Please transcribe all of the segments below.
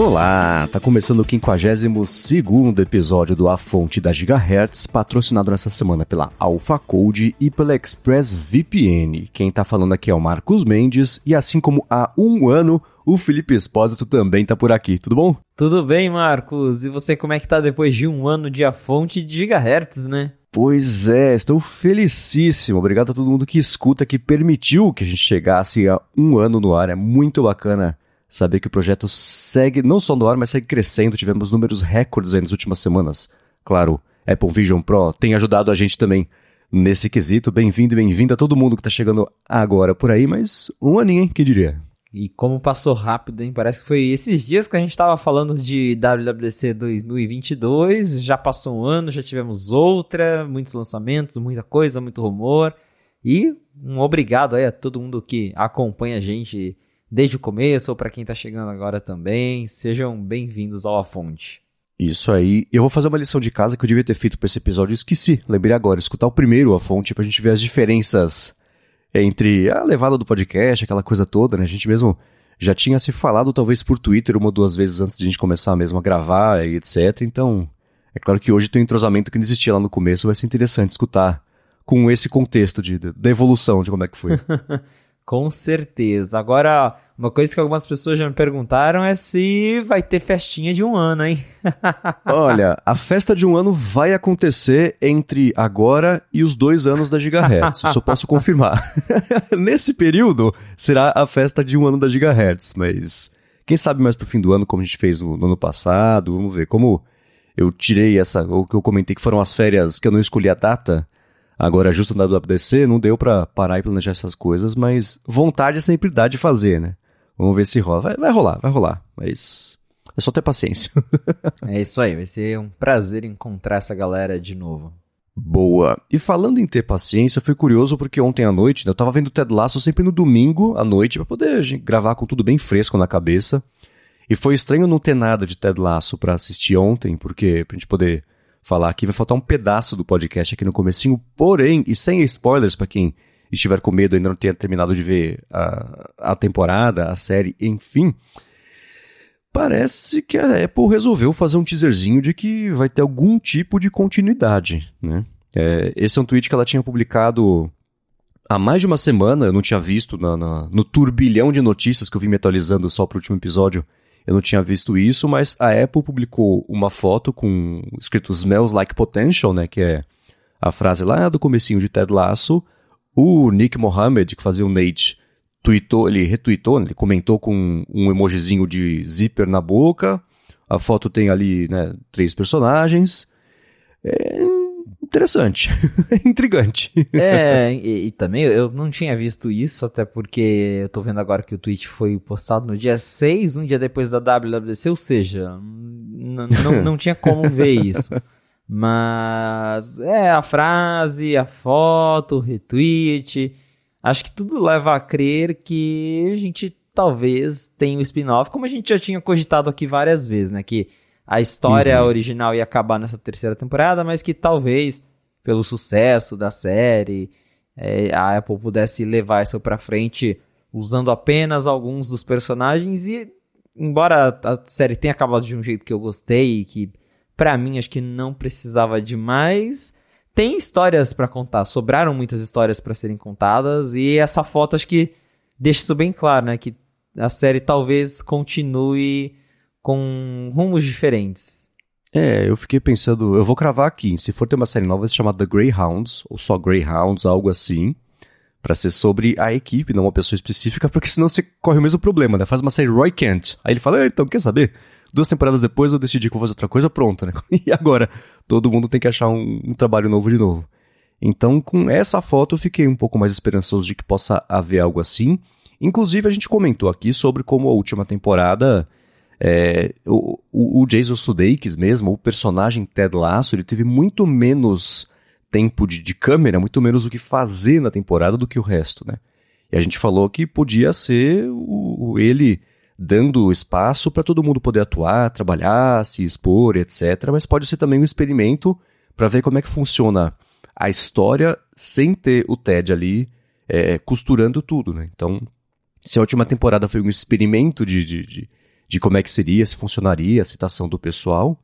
Olá, tá começando o 52 episódio do A Fonte da Gigahertz, patrocinado nessa semana pela Alpha Code e pela ExpressVPN. Quem tá falando aqui é o Marcos Mendes e assim como há um ano, o Felipe Espósito também tá por aqui, tudo bom? Tudo bem, Marcos. E você como é que tá depois de um ano de A Fonte de Gigahertz, né? Pois é, estou felicíssimo. Obrigado a todo mundo que escuta, que permitiu que a gente chegasse a um ano no ar. É muito bacana saber que o projeto segue não só no ar, mas segue crescendo. Tivemos números recordes nas últimas semanas. Claro, Apple Vision Pro tem ajudado a gente também nesse quesito. Bem-vindo e bem-vinda a todo mundo que está chegando agora por aí, mas um aninho, hein? Que diria? E como passou rápido, hein? Parece que foi esses dias que a gente estava falando de WWDC 2022. Já passou um ano, já tivemos outra, muitos lançamentos, muita coisa, muito rumor. E um obrigado aí a todo mundo que acompanha a gente desde o começo ou para quem está chegando agora também. Sejam bem-vindos ao A Fonte. Isso aí. Eu vou fazer uma lição de casa que eu devia ter feito para esse episódio e esqueci. Lembrei agora, escutar o primeiro A Fonte para a gente ver as diferenças entre a levada do podcast, aquela coisa toda, né? A gente mesmo já tinha se falado talvez por Twitter uma ou duas vezes antes de a gente começar mesmo a gravar e etc. Então, é claro que hoje tem um entrosamento que não existia lá no começo, vai ser interessante escutar com esse contexto de, da evolução de como é que foi. Com certeza. Agora, uma coisa que algumas pessoas já me perguntaram é se vai ter festinha de um ano, hein? Olha, a festa de um ano vai acontecer entre agora e os dois anos da Gigahertz. Isso eu posso confirmar. Nesse período, será a festa de um ano da Gigahertz, mas quem sabe mais pro fim do ano, como a gente fez no, no ano passado, vamos ver. Como eu tirei essa, ou que eu comentei que foram as férias que eu não escolhi a data, Agora, justo na WWDC, não deu para parar e planejar essas coisas, mas vontade é sempre dá de fazer, né? Vamos ver se rola. Vai, vai rolar, vai rolar, mas é só ter paciência. é isso aí, vai ser um prazer encontrar essa galera de novo. Boa. E falando em ter paciência, foi curioso porque ontem à noite, né, eu tava vendo Ted Lasso sempre no domingo à noite para poder gravar com tudo bem fresco na cabeça. E foi estranho não ter nada de Ted Lasso para assistir ontem, porque pra gente poder falar aqui. Vai faltar um pedaço do podcast aqui no comecinho, porém, e sem spoilers para quem estiver com medo ainda não tenha terminado de ver a, a temporada, a série, enfim. Parece que a Apple resolveu fazer um teaserzinho de que vai ter algum tipo de continuidade, né? É, esse é um tweet que ela tinha publicado há mais de uma semana, eu não tinha visto na, na, no turbilhão de notícias que eu vim me atualizando só o último episódio. Eu não tinha visto isso, mas a Apple publicou uma foto com escrito Smells Like Potential, né, que é a frase lá do comecinho de Ted Lasso. O Nick Mohammed, que fazia o Nate, tweetou, ele retweetou, né, ele comentou com um emojizinho de zíper na boca. A foto tem ali, né, três personagens. É, interessante, intrigante. É, e, e, também eu não tinha visto isso, até porque eu tô vendo agora que o tweet foi postado no dia 6, um dia depois da WWDC, ou seja, não, tinha como ver isso. Mas é a frase, a foto, o retweet, acho que tudo leva a crer que a gente talvez tenha um spin-off, como a gente já tinha cogitado aqui várias vezes, né? Que a história uhum. original ia acabar nessa terceira temporada, mas que talvez, pelo sucesso da série, é, a Apple pudesse levar isso pra frente usando apenas alguns dos personagens e embora a série tenha acabado de um jeito que eu gostei e que para mim acho que não precisava de mais, tem histórias para contar, sobraram muitas histórias para serem contadas e essa foto acho que deixa isso bem claro, né, que a série talvez continue com rumos diferentes. É, eu fiquei pensando, eu vou cravar aqui, se for ter uma série nova, vai The Greyhounds, ou só Greyhounds, algo assim, para ser sobre a equipe, não uma pessoa específica, porque senão você corre o mesmo problema, né? Faz uma série Roy Kent, aí ele fala, então, quer saber? Duas temporadas depois eu decidi que vou fazer outra coisa, pronto, né? E agora, todo mundo tem que achar um, um trabalho novo de novo. Então, com essa foto, eu fiquei um pouco mais esperançoso de que possa haver algo assim. Inclusive, a gente comentou aqui sobre como a última temporada é, o, o, Jason Sudeikis mesmo, o personagem Ted Lasso, ele teve muito menos tempo de, de câmera, muito menos o que fazer na temporada do que o resto, né? E a gente falou que podia ser o, ele dando espaço para todo mundo poder atuar, trabalhar, se expor, etc. Mas pode ser também um experimento para ver como é que funciona a história sem ter o Ted ali é, costurando tudo, né? Então, se a última temporada foi um experimento de, de, de de como é que seria, se funcionaria a citação do pessoal.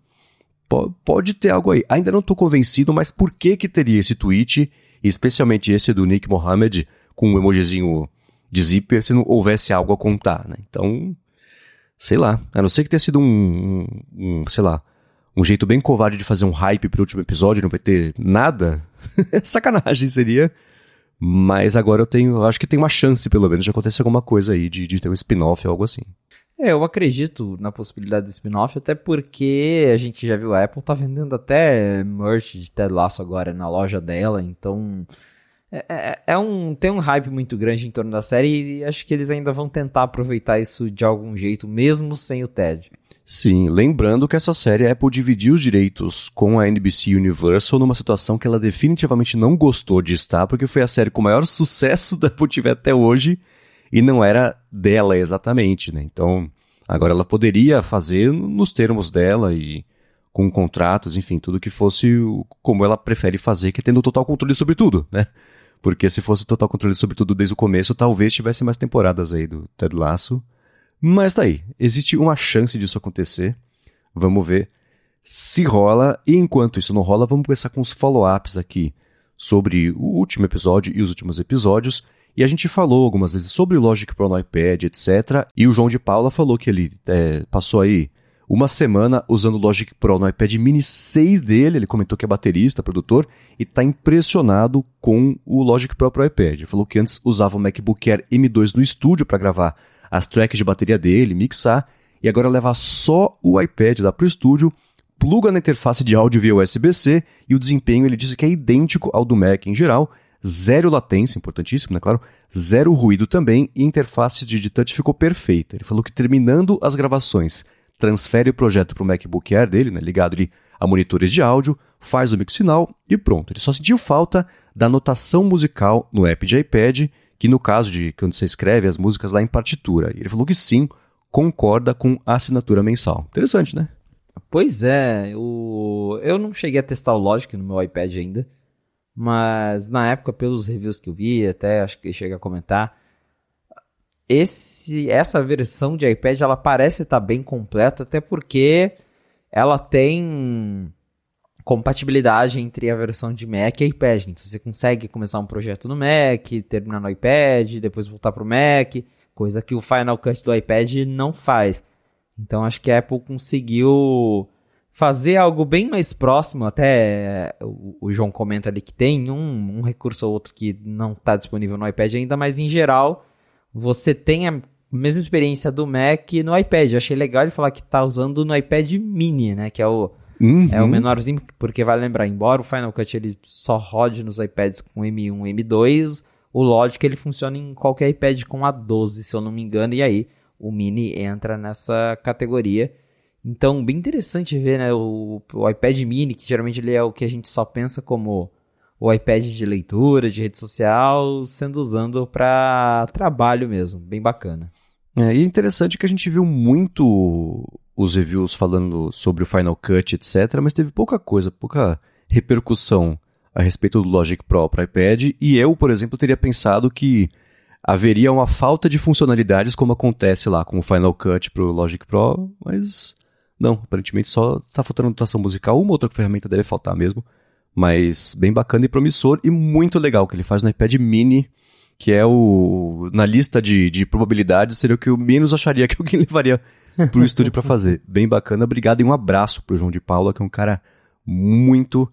P pode ter algo aí. Ainda não estou convencido, mas por que que teria esse tweet, especialmente esse do Nick Mohammed, com um emojizinho de zíper, se não houvesse algo a contar, né? Então, sei lá. A não ser que tenha sido um, um, um sei lá, um jeito bem covarde de fazer um hype pro último episódio, não vai ter nada. Sacanagem seria. Mas agora eu tenho, acho que tem uma chance, pelo menos, de acontecer alguma coisa aí, de, de ter um spin-off ou algo assim. É, eu acredito na possibilidade do spin-off, até porque a gente já viu a Apple tá vendendo até merch de Ted Lasso agora na loja dela, então é, é, é, um, tem um hype muito grande em torno da série e acho que eles ainda vão tentar aproveitar isso de algum jeito, mesmo sem o Ted. Sim, lembrando que essa série a Apple dividiu os direitos com a NBC Universal numa situação que ela definitivamente não gostou de estar, porque foi a série com o maior sucesso da Apple TV até hoje e não era dela exatamente, né? Então, agora ela poderia fazer nos termos dela e com contratos, enfim, tudo que fosse como ela prefere fazer, que é tendo total controle sobre tudo, né? Porque se fosse total controle sobre tudo desde o começo, talvez tivesse mais temporadas aí do Ted Lasso mas tá aí, existe uma chance disso acontecer. Vamos ver se rola. E enquanto isso não rola, vamos começar com os follow-ups aqui sobre o último episódio e os últimos episódios. E a gente falou algumas vezes sobre o Logic Pro no iPad, etc. E o João de Paula falou que ele é, passou aí uma semana usando o Logic Pro no iPad mini 6 dele. Ele comentou que é baterista, produtor, e está impressionado com o Logic Pro pro iPad. Ele falou que antes usava o MacBook Air M2 no estúdio para gravar as tracks de bateria dele, mixar, e agora leva só o iPad lá para o estúdio, pluga na interface de áudio via USB-C e o desempenho ele disse que é idêntico ao do Mac em geral, zero latência, importantíssimo, né, claro, zero ruído também e a interface de touch ficou perfeita. Ele falou que terminando as gravações, transfere o projeto para o MacBook Air dele, né, ligado ali a monitores de áudio, faz o mix final e pronto. Ele só sentiu falta da notação musical no app de iPad que no caso de quando você escreve as músicas lá em partitura. Ele falou que sim, concorda com a assinatura mensal. Interessante, né? Pois é, o... eu não cheguei a testar o Logic no meu iPad ainda, mas na época, pelos reviews que eu vi, até acho que chega a comentar, esse, essa versão de iPad ela parece estar bem completa, até porque ela tem compatibilidade entre a versão de Mac e iPad. Então você consegue começar um projeto no Mac, terminar no iPad, depois voltar para o Mac, coisa que o Final Cut do iPad não faz. Então acho que a Apple conseguiu fazer algo bem mais próximo. Até o, o João comenta ali que tem um, um recurso ou outro que não está disponível no iPad ainda, mas em geral você tem a mesma experiência do Mac no iPad. Eu achei legal ele falar que está usando no iPad Mini, né? Que é o Uhum. É o menorzinho, porque vai lembrar, embora o Final Cut ele só rode nos iPads com M1 M2, o Logic ele funciona em qualquer iPad com A12, se eu não me engano, e aí o Mini entra nessa categoria. Então, bem interessante ver, né, o, o iPad Mini, que geralmente ele é o que a gente só pensa como o iPad de leitura, de rede social, sendo usado para trabalho mesmo, bem bacana. É, e é interessante que a gente viu muito os reviews falando sobre o Final Cut, etc., mas teve pouca coisa, pouca repercussão a respeito do Logic Pro para iPad, e eu, por exemplo, teria pensado que haveria uma falta de funcionalidades como acontece lá com o Final Cut para o Logic Pro, mas não, aparentemente só está faltando notação musical, uma outra ferramenta deve faltar mesmo, mas bem bacana e promissor e muito legal que ele faz no iPad mini, que é o na lista de, de probabilidades seria o que eu menos acharia que alguém levaria pro estúdio para fazer. Bem bacana, obrigado e um abraço pro João de Paula, que é um cara muito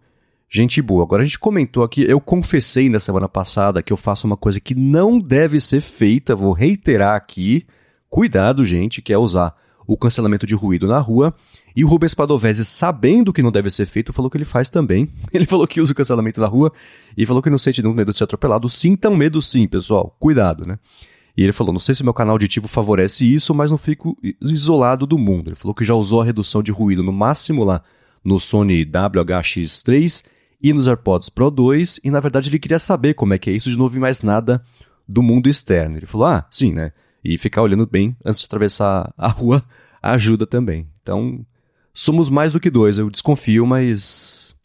gente boa. Agora a gente comentou aqui, eu confessei na semana passada que eu faço uma coisa que não deve ser feita, vou reiterar aqui. Cuidado, gente, que é usar o cancelamento de ruído na rua. E o Rubens Padovese, sabendo que não deve ser feito, falou que ele faz também. Ele falou que usa o cancelamento na rua e falou que não sente nenhum medo de ser atropelado. Sintam medo sim, pessoal. Cuidado, né? E ele falou: não sei se meu canal auditivo favorece isso, mas não fico isolado do mundo. Ele falou que já usou a redução de ruído no máximo lá no Sony WH-X3 e nos AirPods Pro 2, e na verdade ele queria saber como é que é isso de não ouvir mais nada do mundo externo. Ele falou: ah, sim, né? E ficar olhando bem antes de atravessar a rua ajuda também. Então, somos mais do que dois, eu desconfio, mas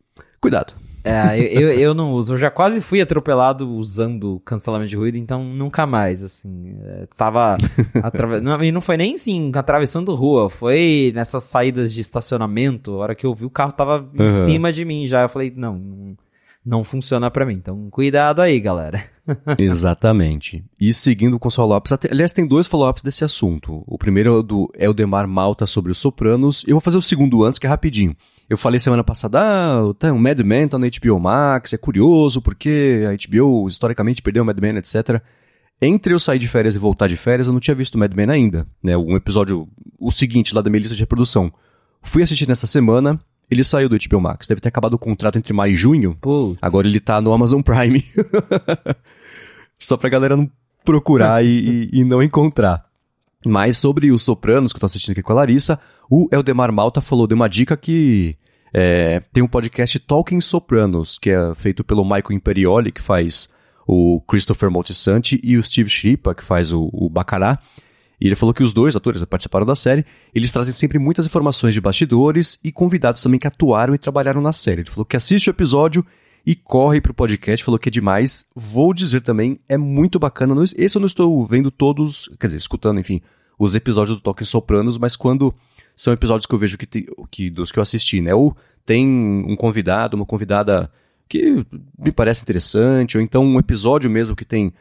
cuidado. É, eu, eu não uso. Eu já quase fui atropelado usando cancelamento de ruído, então nunca mais, assim. É, tava. Atrave... não, e não foi nem assim, atravessando rua. Foi nessas saídas de estacionamento. A hora que eu vi, o carro tava em uhum. cima de mim já. Eu falei, não, não, não funciona para mim. Então, cuidado aí, galera. Exatamente. E seguindo com os follow-ups, aliás, tem dois follow-ups desse assunto. O primeiro é o do Eldemar Malta sobre os Sopranos. Eu vou fazer o segundo antes, que é rapidinho. Eu falei semana passada, ah, tem um Mad Men tá na HBO Max, é curioso porque a HBO historicamente perdeu o Mad Men, etc. Entre eu sair de férias e voltar de férias, eu não tinha visto o Mad Men ainda, né? Um episódio, o seguinte lá da minha lista de reprodução. Fui assistir nessa semana, ele saiu do HBO Max. Deve ter acabado o contrato entre maio e junho. Puts. Agora ele tá no Amazon Prime. Só pra galera não procurar e, e, e, não encontrar. Mas sobre os Sopranos, que eu tô assistindo aqui com a Larissa, o Eldemar Malta falou, deu uma dica que é, tem um podcast Talking Sopranos, que é feito pelo Michael Imperioli, que faz o Christopher Moltisanti, e o Steve Schripa, que faz o, o Bacará. E ele falou que os dois atores participaram da série, eles trazem sempre muitas informações de bastidores e convidados também que atuaram e trabalharam na série. Ele falou que assiste o episódio e corre pro podcast, falou que é demais. Vou dizer também, é muito bacana. Esse eu não estou vendo todos, quer dizer, escutando, enfim, os episódios do Talking Sopranos, mas quando são episódios que eu vejo que, tem, que dos que eu assisti, né? Ou tem um convidado, uma convidada que me parece interessante, ou então um episódio mesmo que tem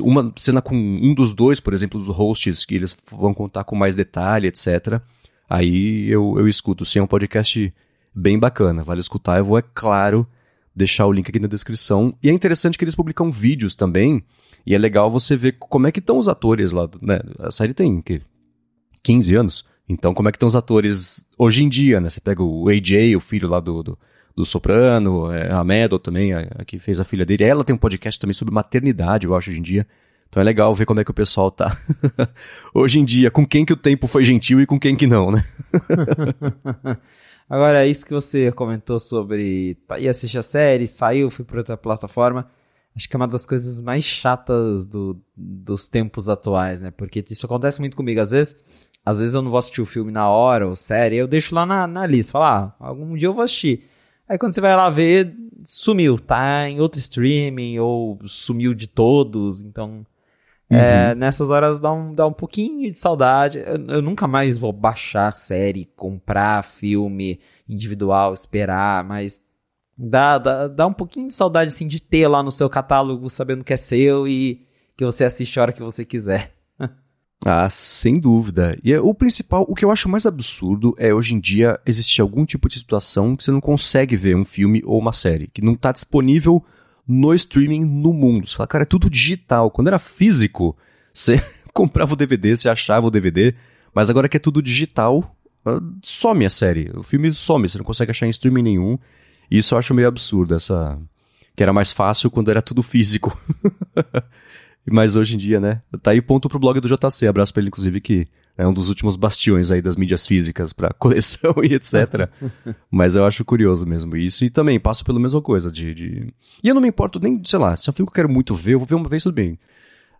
uma cena com um dos dois, por exemplo, dos hosts, que eles vão contar com mais detalhe, etc. Aí eu, eu escuto. Sim, é um podcast bem bacana, vale escutar. Eu vou, é claro, deixar o link aqui na descrição. E é interessante que eles publicam vídeos também, e é legal você ver como é que estão os atores lá. Né? A série tem que, 15 anos. Então, como é que estão os atores hoje em dia, né? Você pega o AJ, o filho lá do, do, do Soprano, é, a Meadow também, a, a, que fez a filha dele. Ela tem um podcast também sobre maternidade, eu acho, hoje em dia. Então é legal ver como é que o pessoal tá hoje em dia, com quem que o tempo foi gentil e com quem que não, né? Agora, isso que você comentou sobre ir assistir a série, saiu, fui para outra plataforma. Acho que é uma das coisas mais chatas do, dos tempos atuais, né? Porque isso acontece muito comigo. Às vezes, às vezes eu não vou assistir o filme na hora, ou série, eu deixo lá na, na lista, falar, ah, algum dia eu vou assistir. Aí quando você vai lá ver, sumiu, tá em outro streaming, ou sumiu de todos, então... É, uhum. É, nessas horas dá um, dá um pouquinho de saudade. Eu, eu, nunca mais vou baixar série, comprar filme individual, esperar, mas dá, dá, dá um pouquinho de saudade assim de ter lá no seu catálogo sabendo que é seu e que você assiste a hora que você quiser. Ah, sem dúvida. E é, o principal, o que eu acho mais absurdo é hoje em dia existir algum tipo de situação que você não consegue ver um filme ou uma série, que não está disponível no streaming no mundo. Você fala, cara, é tudo digital. Quando era físico, você comprava o DVD, você achava o DVD, mas agora que é tudo digital, ah, some a série. O filme some, você não consegue achar em streaming nenhum. Isso eu acho meio absurdo, essa. Que era mais fácil quando era tudo físico. Mas hoje em dia, né? Tá aí ponto pro blog do JC. Abraço pra ele, inclusive, que é um dos últimos bastiões aí das mídias físicas para coleção e etc. Mas eu acho curioso mesmo isso. E também passo pela mesma coisa de, de, E eu não me importo nem, sei lá, se é um filme que eu quero muito ver, eu vou ver uma vez tudo bem.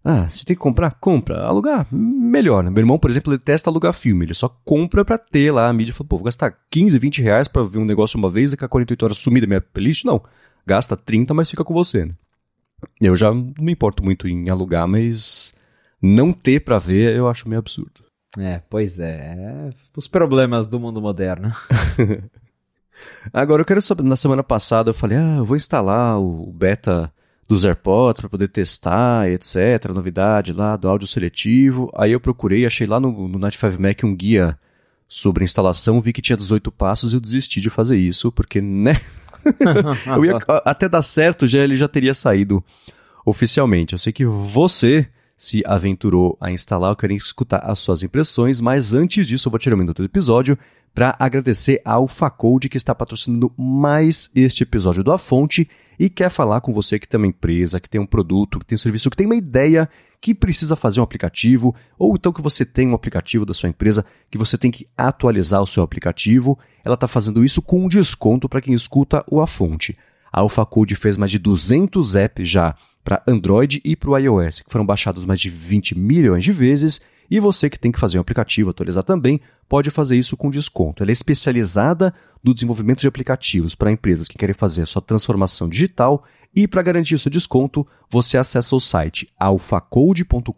Ah, se tem que comprar? Compra. Alugar? Melhor. Meu irmão, por exemplo, ele testa alugar filme. Ele só compra pra ter lá a mídia. Fala, pô, vou gastar 15, 20 reais pra ver um negócio uma vez e a 48 horas sumir da minha playlist? Não. Gasta 30, mas fica com você, né? Eu já não me importo muito em alugar, mas não ter para ver eu acho meio absurdo. É, pois é. é os problemas do mundo moderno. Agora eu quero saber, na semana passada eu falei, ah, eu vou instalar o beta dos AirPods para poder testar, etc, novidade lá do áudio seletivo. Aí eu procurei, achei lá no, no Night 5 Mac um guia sobre instalação, vi que tinha 18 passos e eu desisti de fazer isso, porque, né? ia, até dar certo, já ele já teria saído oficialmente. Eu sei que você se aventurou a instalar, eu quero escutar as suas impressões, mas antes disso eu vou tirar um minuto do episódio para agradecer a AlphaCode que está patrocinando mais este episódio do A Fonte e quer falar com você que tem uma empresa, que tem um produto, que tem um serviço, que tem uma ideia, que precisa fazer um aplicativo, ou então que você tem um aplicativo da sua empresa, que você tem que atualizar o seu aplicativo. Ela está fazendo isso com um desconto para quem escuta o A Fonte. A AlphaCode fez mais de 200 apps já para Android e para o iOS, que foram baixados mais de 20 milhões de vezes E você que tem que fazer um aplicativo, atualizar também, pode fazer isso com desconto. Ela é especializada no desenvolvimento de aplicativos para empresas que querem fazer a sua transformação digital e para garantir o seu desconto, você acessa o site alfacode.com.br,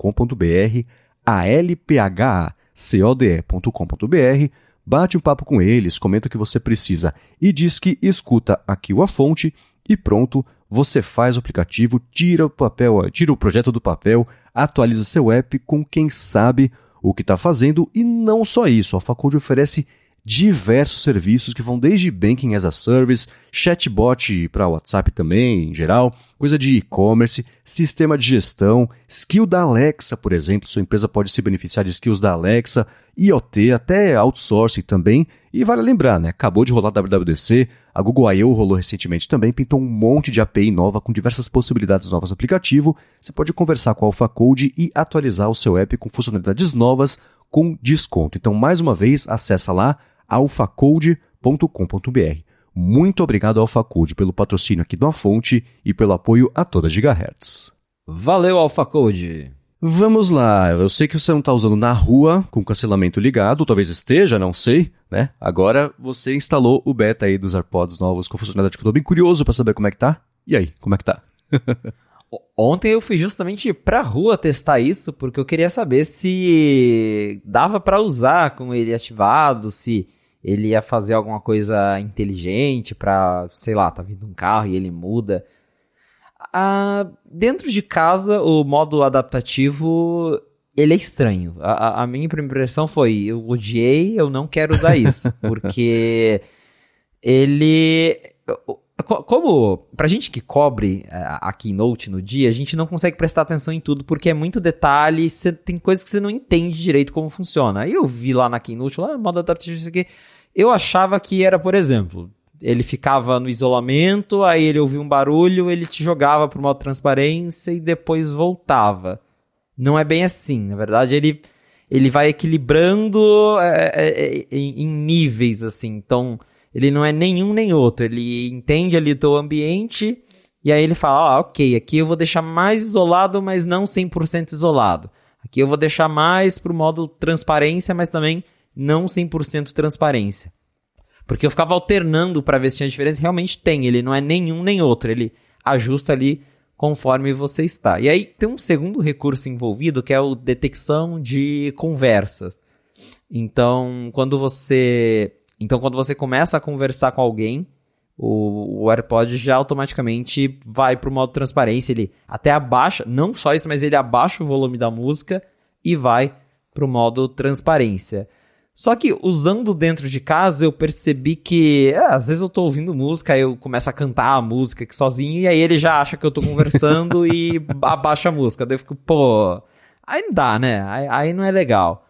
alphacode.com.br, bate um papo com eles, comenta o que você precisa e diz que escuta aqui A Fonte e pronto, você faz o aplicativo, tira o papel, tira o projeto do papel, atualiza seu app com quem sabe o que está fazendo e não só isso, a Facode oferece diversos serviços que vão desde Banking as a Service, chatbot para WhatsApp também, em geral, coisa de e-commerce, sistema de gestão, skill da Alexa, por exemplo, sua empresa pode se beneficiar de skills da Alexa, IoT, até outsourcing também. E vale lembrar, né? Acabou de rolar a WWDC, a Google I.O. rolou recentemente também, pintou um monte de API nova com diversas possibilidades novas no aplicativo. Você pode conversar com a Alpha Code e atualizar o seu app com funcionalidades novas com desconto. Então, mais uma vez, acessa lá alfacode.com.br. Muito obrigado, AlphaCode, pelo patrocínio aqui da Fonte e pelo apoio a toda Gigahertz. Valeu, AlphaCode! Vamos lá, eu sei que você não está usando na rua com cancelamento ligado, talvez esteja, não sei, né? Agora você instalou o beta aí dos AirPods novos com funcionalidade que eu tô bem curioso para saber como é que tá. E aí, como é que tá? Ontem eu fui justamente pra rua testar isso, porque eu queria saber se dava para usar com ele ativado, se ele ia fazer alguma coisa inteligente pra, sei lá, tá vindo um carro e ele muda. Ah, dentro de casa, o modo adaptativo, ele é estranho. A, a minha primeira impressão foi, eu odiei, eu não quero usar isso, porque ele como pra gente que cobre é, a Keynote no dia, a gente não consegue prestar atenção em tudo porque é muito detalhe, cê, tem coisas que você não entende direito como funciona. Aí eu vi lá na Keynote, lá, modo adaptativo, isso aqui, eu achava que era, por exemplo, ele ficava no isolamento, aí ele ouvia um barulho, ele te jogava pro modo transparência e depois voltava. Não é bem assim, na verdade ele, ele vai equilibrando é, é, é em, em níveis, assim, então ele não é nenhum nem outro. Ele entende ali o teu ambiente e aí ele fala, ah, ok, aqui eu vou deixar mais isolado, mas não 100% isolado. Aqui eu vou deixar mais pro modo transparência, mas também não 100% transparência. Porque eu ficava alternando para ver se tinha diferença. Realmente tem, ele não é nenhum nem outro. Ele ajusta ali conforme você está. E aí tem um segundo recurso envolvido que é o detecção de conversas. Então, quando você então, quando você começa a conversar com alguém, o, o AirPod já automaticamente vai para o modo transparência. Ele até abaixa, não só isso, mas ele abaixa o volume da música e vai para o modo transparência. Só que usando dentro de casa, eu percebi que é, às vezes eu tô ouvindo música, eu começo a cantar a música aqui sozinho, e aí ele já acha que eu tô conversando e abaixa a música. Daí eu fico, pô, aí não dá, né? Aí, aí não é legal.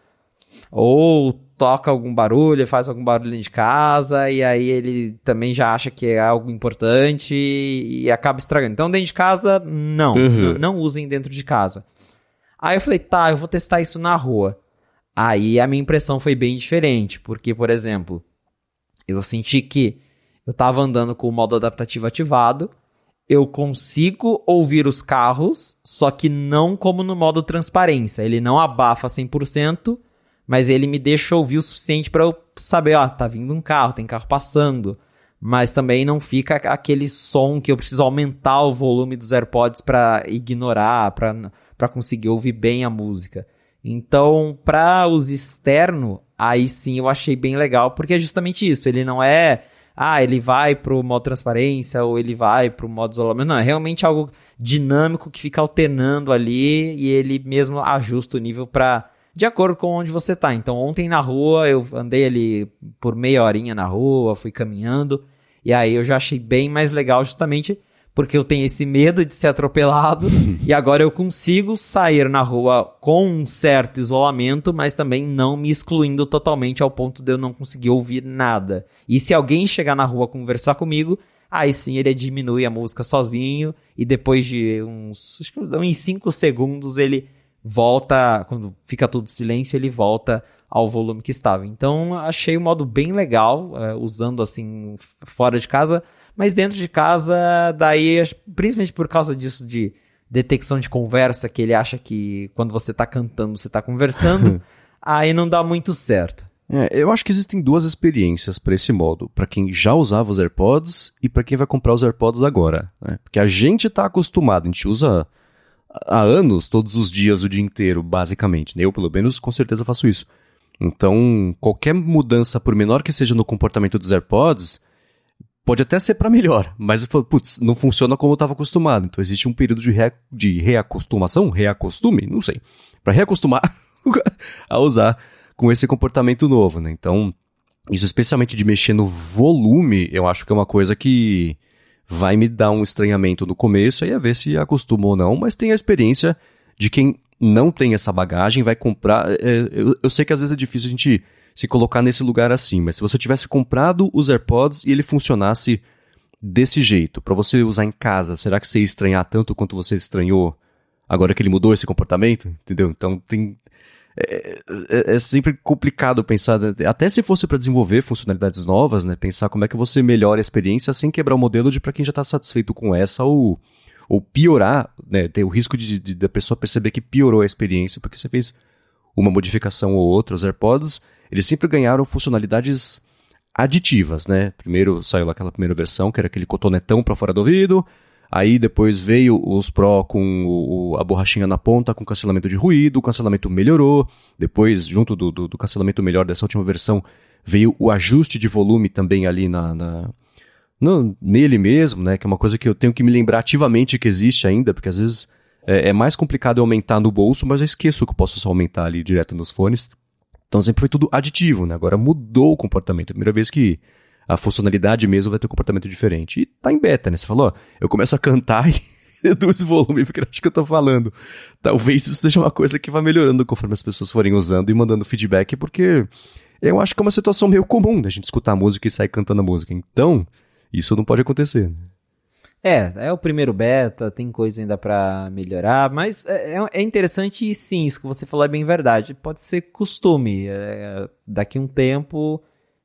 Ou toca algum barulho, faz algum barulho dentro de casa, e aí ele também já acha que é algo importante e, acaba estragando. Então, dentro de casa, não. Uhum. Não usem dentro de casa. Aí eu falei, tá, eu vou testar isso na rua. Aí a minha impressão foi bem diferente, porque, por exemplo, eu senti que eu tava andando com o modo adaptativo ativado, eu consigo ouvir os carros, só que não como no modo transparência. Ele não abafa 100%, mas ele me deixa ouvir o suficiente para eu saber, ó, tá vindo um carro, tem carro passando. Mas também não fica aquele som que eu preciso aumentar o volume dos AirPods para ignorar, para conseguir ouvir bem a música. Então, para uso externo, aí sim eu achei bem legal, porque é justamente isso. Ele não é, ah, ele vai pro modo transparência ou ele vai pro modo isolamento. Não, é realmente algo dinâmico que fica alternando ali e ele mesmo ajusta o nível para de acordo com onde você tá. Então, ontem na rua, eu andei ali por meia horinha na rua, fui caminhando, e aí eu já achei bem mais legal justamente porque eu tenho esse medo de ser atropelado e agora eu consigo sair na rua com um certo isolamento, mas também não me excluindo totalmente ao ponto de eu não conseguir ouvir nada. E se alguém chegar na rua conversar comigo, aí sim ele diminui a música sozinho e depois de uns, acho que uns 5 segundos ele volta, quando fica tudo silêncio, ele volta ao volume que estava. Então achei o modo bem legal, uh, usando assim fora de casa, mas dentro de casa, daí, principalmente por causa disso de, detecção de conversa, que ele acha que quando você tá cantando, você tá conversando, aí não dá muito certo. É, eu acho que existem duas experiências para esse modo, para quem já usava os AirPods e para quem vai comprar os AirPods agora. Né? Porque a gente tá acostumado, a gente usa há anos, todos os dias, o dia inteiro, basicamente. Né? Eu, pelo menos, com certeza faço isso. Então, qualquer mudança, por menor que seja no comportamento dos AirPods, pode até ser para melhor, mas eu falo, putz, não funciona como eu estava acostumado. Então, existe um período de, rea de reacostumação, reacostume, não sei, para reacostumar a usar com esse comportamento novo, né? Então, isso especialmente de mexer no volume, eu acho que é uma coisa que vai me dar um estranhamento no começo, aí a ver se acostuma ou não, mas tem a experiência de quem não tem essa bagagem, vai comprar. É, eu, eu, sei que às vezes é difícil a gente se colocar nesse lugar assim, mas se você tivesse comprado os AirPods e ele funcionasse desse jeito, para você usar em casa, será que você ia estranhar tanto quanto você estranhou agora que ele mudou esse comportamento? Entendeu? Então tem. É, é, é sempre complicado pensar, né? até se fosse para desenvolver funcionalidades novas, né? Pensar como é que você melhora a experiência sem quebrar o modelo de para quem já está satisfeito com essa ou ou piorar, né, ter o risco de, de, da pessoa perceber que piorou a experiência porque você fez uma modificação ou outra. Os AirPods, eles sempre ganharam funcionalidades aditivas, né? Primeiro saiu aquela primeira versão, que era aquele cotonetão para fora do ouvido, aí depois veio os Pro com o, a borrachinha na ponta, com cancelamento de ruído, o cancelamento melhorou, depois, junto do, do, do cancelamento melhor dessa última versão, veio o ajuste de volume também ali na, na no, nele mesmo, né? Que é uma coisa que eu tenho que me lembrar ativamente que existe ainda, porque às vezes é, é mais complicado eu aumentar no bolso, mas eu esqueço que eu posso só aumentar ali direto nos fones. Então sempre foi tudo aditivo, né? Agora mudou o comportamento. É a primeira vez que a funcionalidade mesmo vai ter um comportamento diferente. E tá em beta, né? Você falou, ó, eu começo a cantar e reduz o volume porque eu acho que eu tô falando. Talvez isso seja uma coisa que vai melhorando conforme as pessoas forem usando e mandando feedback, porque eu acho que é uma situação meio comum da gente escutar a música e sair cantando a música. Então, isso não pode acontecer. É, é o primeiro beta, tem coisa ainda para melhorar, mas é, é, é, interessante e sim, isso que você falou é bem verdade. Pode ser costume. É, daqui um tempo,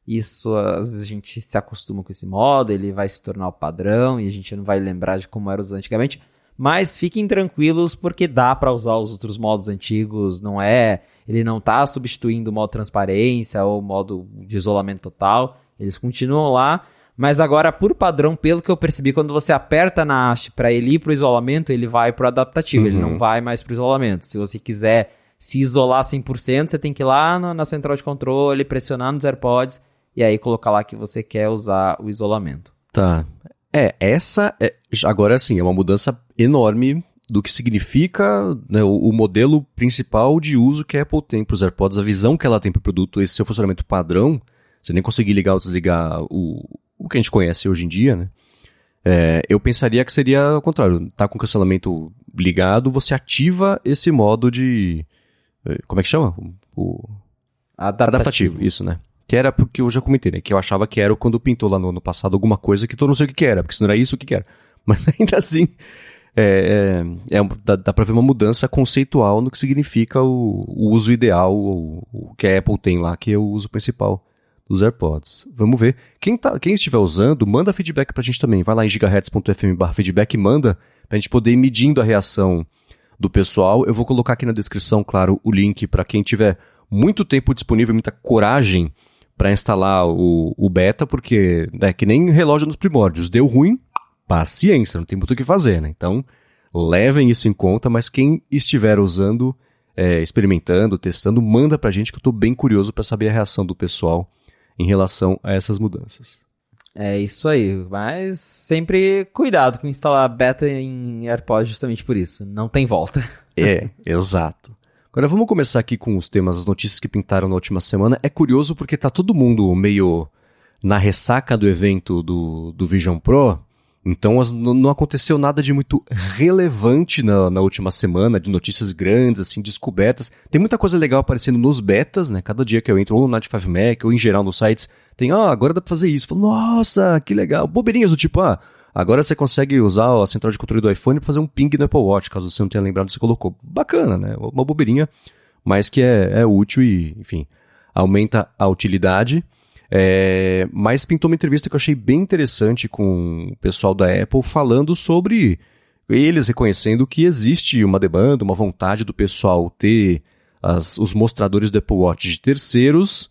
isso às vezes a gente se acostuma com esse modo, ele vai se tornar o padrão e a gente não vai lembrar de como era usado antigamente. Mas fiquem tranquilos porque dá para usar os outros modos antigos, não é? Ele não está substituindo o modo transparência ou o modo de isolamento total. Eles continuam lá mas agora, por padrão, pelo que eu percebi, quando você aperta na haste para ele ir pro isolamento, ele vai pro adaptativo, uhum. ele não uhum. vai mais pro isolamento. Se você quiser se isolar 100%, você tem que ir lá na, na central de controle, pressionar nos AirPods e aí colocar lá que você quer usar o isolamento. Tá. É, essa é, agora sim, é uma mudança enorme do que significa né, o, o, modelo principal de uso que a Apple tem para os AirPods, a visão que ela tem para o produto, esse seu funcionamento padrão, você nem conseguir ligar ou desligar o, o que a gente conhece hoje em dia, né? É, eu pensaria que seria o contrário. Tá com o cancelamento ligado, você ativa esse modo de. É, como é que chama? O. Adaptativo. Adaptativo, isso, né? Que era porque eu já comentei, né? Que eu achava que era quando pintou lá no ano passado alguma coisa que eu não sei o que, que era, porque se não era isso, o que, que era. Mas ainda assim, é, é, é dá, dá pra ver uma mudança conceitual no que significa o, o uso ideal, o, o, que a Apple tem lá, que é o uso principal dos AirPods. Vamos ver. Quem, tá, quem estiver usando, manda feedback pra gente também. Vai lá em gigahertz.fm feedback e manda pra gente poder ir medindo a reação do pessoal. Eu vou colocar aqui na descrição, claro, o link para quem tiver muito tempo disponível, muita coragem para instalar o, o, beta, porque é né, que nem relógio nos primórdios. Deu ruim, paciência, não tem muito o que fazer, né? Então, levem isso em conta, mas quem estiver usando, é, experimentando, testando, manda pra gente que eu tô bem curioso para saber a reação do pessoal em relação a essas mudanças. É isso aí, mas sempre cuidado com instalar beta em AirPods justamente por isso, não tem volta. É, exato. Agora vamos começar aqui com os temas, as notícias que pintaram na última semana. É curioso porque tá todo mundo meio na ressaca do evento do, do Vision Pro, então as, não aconteceu nada de muito relevante na, na, última semana, de notícias grandes, assim, descobertas. Tem muita coisa legal aparecendo nos betas, né? Cada dia que eu entro, ou no Night 5 Mac, ou em geral nos sites, tem, ah, agora dá pra fazer isso. Falo, Nossa, que legal. Bobeirinhas do tipo, ah, agora você consegue usar a central de controle do iPhone para fazer um ping no Apple Watch, caso você não tenha lembrado, você colocou. Bacana, né? Uma bobeirinha, mas que é, é útil e, enfim, aumenta a utilidade. É, mas pintou uma entrevista que eu achei bem interessante com o pessoal da Apple falando sobre eles reconhecendo que existe uma demanda, uma vontade do pessoal ter as, os mostradores do Apple Watch de terceiros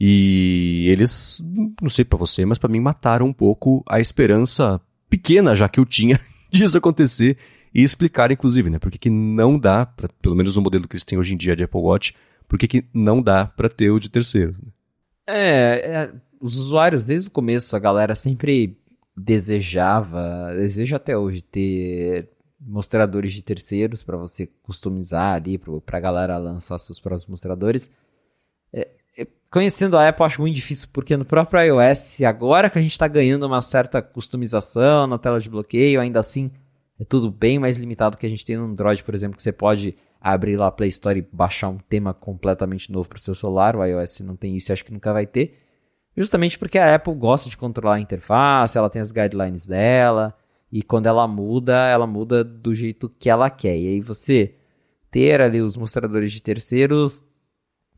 e eles, não sei para você, mas para mim mataram um pouco a esperança pequena já que eu tinha disso acontecer e explicar, inclusive, né, porque que não dá, pra, pelo menos o modelo que eles têm hoje em dia de Apple Watch, porque que não dá para ter o de terceiro. Né? É, é, os usuários desde o começo, a galera sempre desejava, deseja até hoje ter mostradores de terceiros para você customizar ali, para a galera lançar seus próprios mostradores. É, é, conhecendo a Apple, acho muito difícil, porque no próprio iOS, agora que a gente está ganhando uma certa customização na tela de bloqueio, ainda assim é tudo bem mais limitado que a gente tem no Android, por exemplo, que você pode abrir lá a Play Store e baixar um tema completamente novo para o seu celular. O iOS não tem isso e acho que nunca vai ter. Justamente porque a Apple gosta de controlar a interface, ela tem as guidelines dela, e quando ela muda, ela muda do jeito que ela quer. E aí você ter ali os mostradores de terceiros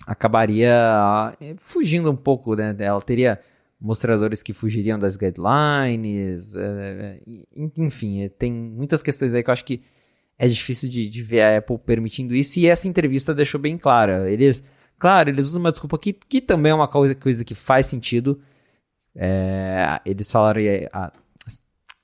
acabaria eh, fugindo um pouco, né? Ela teria mostradores que fugiriam das guidelines, é, enfim, tem muitas questões aí que eu acho que é difícil de, de ver a Apple permitindo isso, e essa entrevista deixou bem clara. Eles Claro, eles usam uma desculpa que, que também é uma coisa, coisa que faz sentido. É, eles falaram. A,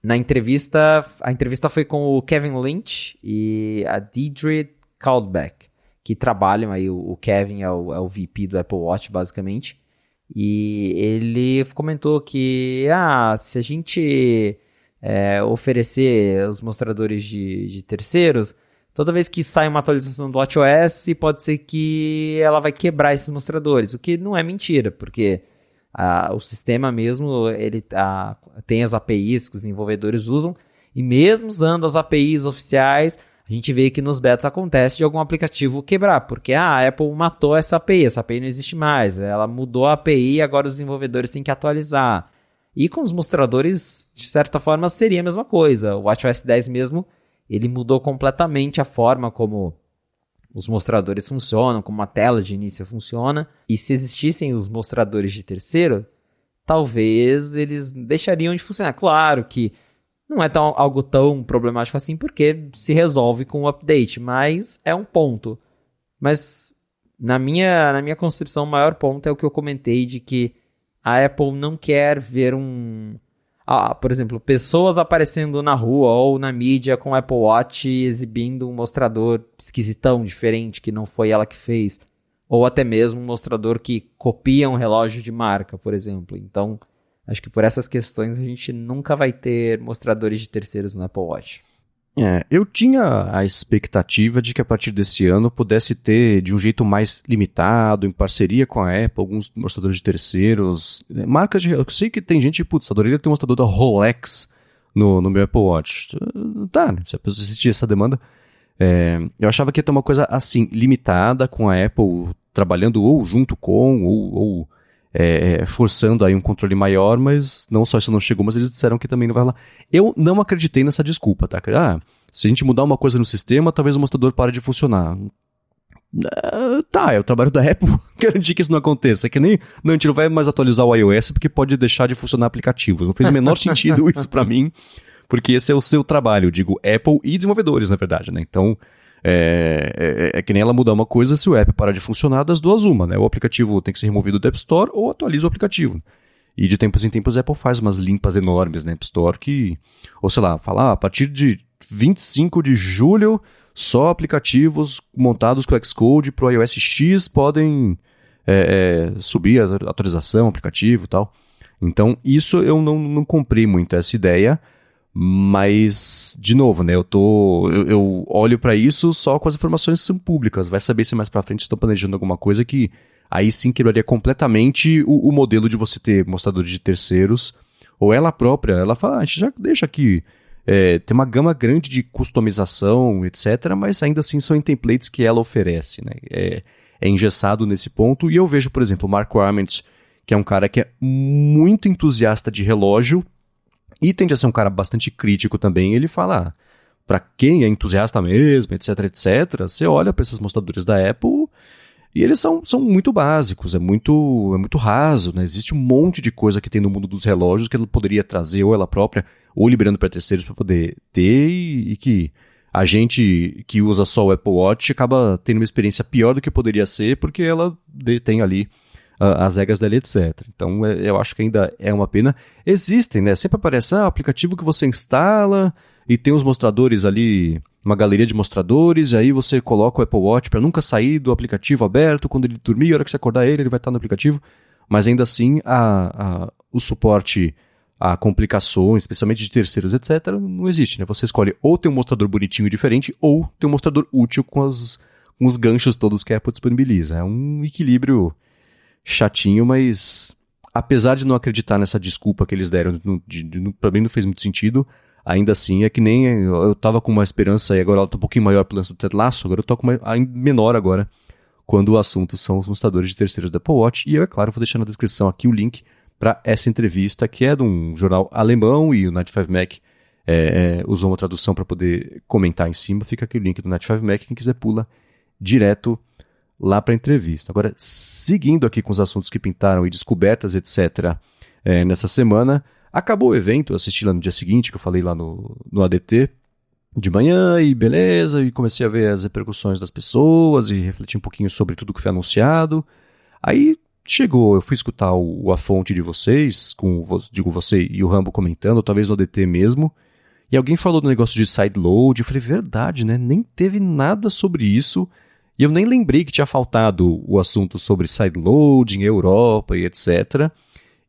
na entrevista, a entrevista foi com o Kevin Lynch e a Deidre Caldbeck, que trabalham aí. O, o Kevin é o, é o VP do Apple Watch, basicamente. E ele comentou que, ah, se a gente é, oferecer os mostradores de, de terceiros, toda vez que sai uma atualização do WatchOS, pode ser que ela vai quebrar esses mostradores, o que não é mentira, porque a, o sistema mesmo ele a, tem as APIs que os desenvolvedores usam, e mesmo usando as APIs oficiais, a gente vê que nos betas acontece de algum aplicativo quebrar, porque ah, a Apple matou essa API, essa API não existe mais, ela mudou a API agora os desenvolvedores têm que atualizar. E com os mostradores, de certa forma, seria a mesma coisa. O WatchOS 10 mesmo ele mudou completamente a forma como os mostradores funcionam, como a tela de início funciona. E se existissem os mostradores de terceiro, talvez eles deixariam de funcionar. Claro que não é tão, algo tão problemático assim, porque se resolve com o update, mas é um ponto. Mas na minha, na minha concepção, o maior ponto é o que eu comentei de que a Apple não quer ver um, ah, por exemplo, pessoas aparecendo na rua ou na mídia com Apple Watch exibindo um mostrador esquisitão, diferente, que não foi ela que fez. Ou até mesmo um mostrador que copia um relógio de marca, por exemplo. Então, acho que por essas questões a gente nunca vai ter mostradores de terceiros no Apple Watch. É, eu tinha a expectativa de que a partir desse ano pudesse ter, de um jeito mais limitado, em parceria com a Apple, alguns mostradores de terceiros, né, marcas de. Eu sei que tem gente, putz, adoraria ter um mostrador da Rolex no, no meu Apple Watch. Tá, né? Se a pessoa existir essa demanda. É, eu achava que ia ter uma coisa assim, limitada, com a Apple trabalhando ou junto com, ou, ou é, é, forçando aí um controle maior, mas não só isso não chegou, mas eles disseram que também não vai lá. Eu não acreditei nessa desculpa, tá? Ah, se a gente mudar uma coisa no sistema, talvez o mostrador pare de funcionar. Uh, tá, é o trabalho da Apple garantir que isso não aconteça. É que nem. Não, a gente não vai mais atualizar o iOS porque pode deixar de funcionar aplicativos. Não fez o menor sentido isso para mim, porque esse é o seu trabalho, digo Apple e desenvolvedores, na verdade, né? Então, é, é, é, que nem ela mudar uma coisa se o app parar de funcionar, das duas uma, né? O aplicativo tem que ser removido do App Store ou atualiza o aplicativo. E de tempos em tempos a Apple faz umas limpas enormes na App Store que, ou sei lá, falar ah, a partir de 25 de julho só aplicativos montados com Xcode para o iOS X podem é, é, subir a atualização, aplicativo e tal. Então isso eu não, não comprei muito essa ideia. Mas, de novo, né? Eu tô. Eu, eu olho para isso só com as informações que são públicas. Vai saber se mais pra frente estão planejando alguma coisa que aí sim quebraria completamente o, o, modelo de você ter mostradores de terceiros. Ou ela própria, ela fala, ah, a gente já deixa aqui. É, tem uma gama grande de customização, etc., mas ainda assim são em templates que ela oferece, né? É, é engessado nesse ponto. E eu vejo, por exemplo, o Mark Arment, que é um cara que é muito entusiasta de relógio, e tende a ser um cara bastante crítico também. Ele fala, ah, para quem é entusiasta mesmo, etc, etc, você olha para esses mostradores da Apple, E eles são, são muito básicos, é muito, é muito raso, né? Existe um monte de coisa que tem no mundo dos relógios que ela poderia trazer, ou ela própria, ou liberando para terceiros para poder ter, e, e, que a gente que usa só o Apple Watch acaba tendo uma experiência pior do que poderia ser, porque ela tem ali as regras dela, etc. Então é, eu acho que ainda é uma pena. Existem, né? Sempre aparece ah, aplicativo que você instala e tem os mostradores ali uma galeria de mostradores, e aí você coloca o Apple Watch para nunca sair do aplicativo aberto, quando ele dormir, a hora que você acordar ele, ele vai estar no aplicativo, mas ainda assim a, a, o suporte a complicações, especialmente de terceiros, etc., não existe, né? Você escolhe ou ter um mostrador bonitinho e diferente, ou ter um mostrador útil com, as, com os ganchos todos que a Apple disponibiliza. É um equilíbrio chatinho, mas apesar de não acreditar nessa desculpa que eles deram, de, de, pra mim não fez muito sentido, ainda assim é que nem eu tava com uma esperança e agora ela tá um pouquinho maior pelo lance do Ted Lasso, agora eu tô com uma menor agora quando o assunto são os mostradores de terceiros da Apple Watch. E eu, é claro, vou deixar na descrição aqui o link para essa entrevista que é de um jornal alemão e o 95Mac é, é, usou uma tradução para poder comentar em cima, fica aqui o link do 95Mac, quem quiser pula direto lá para a entrevista. Agora, seguindo aqui com os assuntos que pintaram e descobertas, etc., é, nessa semana, Acabou o evento, eu assisti lá no dia seguinte, que eu falei lá no, no ADT, de manhã e beleza, e comecei a ver as repercussões das pessoas e refletir um pouquinho sobre tudo que foi anunciado. Aí chegou, eu fui escutar o, a fonte de vocês, com digo você e o Rambo comentando, talvez no ADT mesmo, e alguém falou do negócio de sideload, eu falei, verdade, né? Nem teve nada sobre isso, e eu nem lembrei que tinha faltado o assunto sobre sideloading, Europa e etc.,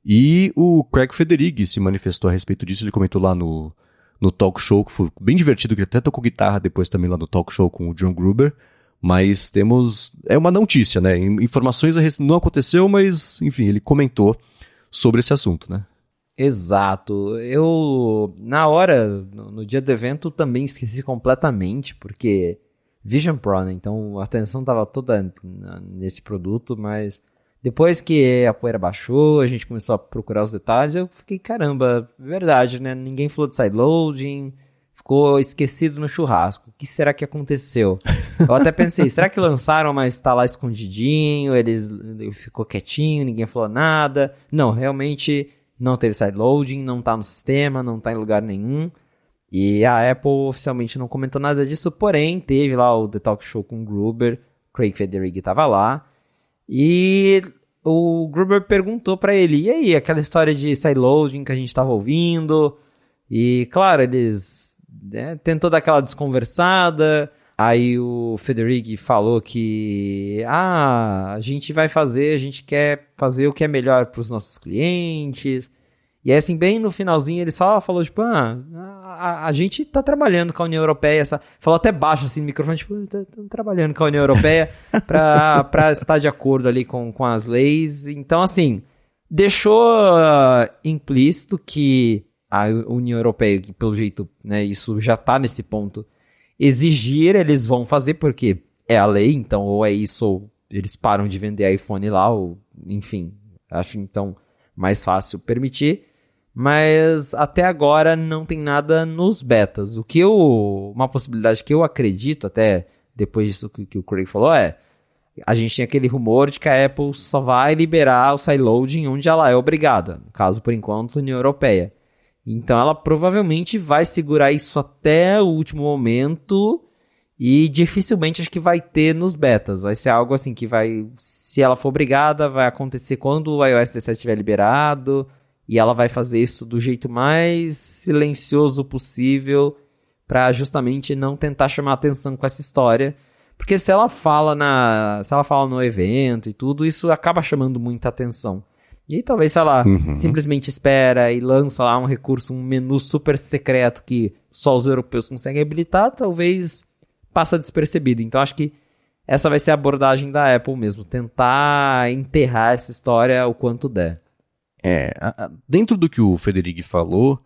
e o Craig Federighi se manifestou a respeito disso, ele comentou lá no, no talk show, que foi bem divertido, que ele até tocou guitarra depois também lá no talk show com o John Gruber. Mas temos. É uma notícia, né? Informações a não aconteceu, mas, enfim, ele comentou sobre esse assunto, né? Exato. Eu, na hora, no dia do evento, também esqueci completamente, porque Vision Pro, né? Então a atenção estava toda nesse produto, mas depois que a poeira baixou, a gente começou a procurar os detalhes, eu fiquei, caramba, verdade, né? Ninguém falou de sideloading, ficou esquecido no churrasco. O que será que aconteceu? Eu até pensei, será que lançaram, mas tá lá escondidinho, eles ficou quietinho, ninguém falou nada. Não, realmente não teve sideloading, não tá no sistema, não tá em lugar nenhum. E a Apple oficialmente não comentou nada disso, porém teve lá o The Talk Show com o Gruber, Craig Federighi tava lá. E o Gruber perguntou para ele, e aí, aquela história de sideloading que a gente tava ouvindo? E, claro, eles né, tentou dar aquela desconversada. Aí o Federici falou que ah, a gente vai fazer, a gente quer fazer o que é melhor para os nossos clientes. E aí, assim, bem no finalzinho, ele só falou, tipo, ah, a, a gente tá trabalhando com a União Europeia, essa, falou até baixo, assim, no microfone, tipo, tá, tá trabalhando com a União Europeia pra estar de acordo ali com, com as leis. Então, assim, deixou uh, implícito que a União Europeia, que pelo jeito, né, isso já tá nesse ponto, exigir, eles vão fazer, porque é a lei, então, ou é isso, ou eles param de vender iPhone lá, ou, enfim, acho, então, mais fácil permitir mas até agora não tem nada nos betas. O que eu. Uma possibilidade que eu acredito, até depois disso que, que o Craig falou, é. A gente tinha aquele rumor de que a Apple só vai liberar o sideloading onde ela é obrigada. No caso, por enquanto, União Europeia. Então ela provavelmente vai segurar isso até o último momento e dificilmente acho que vai ter nos betas. Vai ser algo assim que vai, se ela for obrigada, vai acontecer quando o iOS 17 estiver liberado e ela vai fazer isso do jeito mais silencioso possível para justamente não tentar chamar atenção com essa história. Porque se ela fala na, se ela fala no evento e tudo, isso acaba chamando muita atenção. E talvez se ela uhum. simplesmente espera e lança lá um recurso, um menu super secreto que só os europeus conseguem habilitar, talvez passa despercebido. Então acho que essa vai ser a abordagem da Apple mesmo, tentar enterrar essa história o quanto der. É, a, a, dentro do que o Federico falou,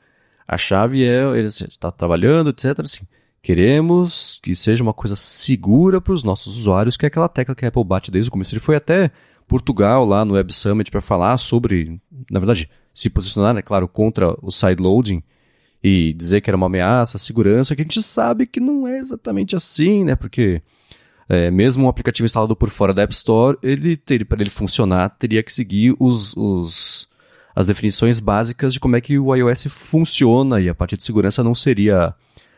a chave é, ele está trabalhando, etc. Assim, queremos que seja uma coisa segura para os nossos usuários, que é aquela tecla que a Apple bate desde o começo. Ele foi até Portugal, lá no Web Summit, para falar sobre, na verdade, se posicionar, né, claro, contra o sideloading e dizer que era uma ameaça à segurança, que a gente sabe que não é exatamente assim, né, porque é, mesmo um aplicativo instalado por fora da App Store, ele para ele funcionar, teria que seguir os, os, as definições básicas de como é que o iOS funciona e a parte de segurança não seria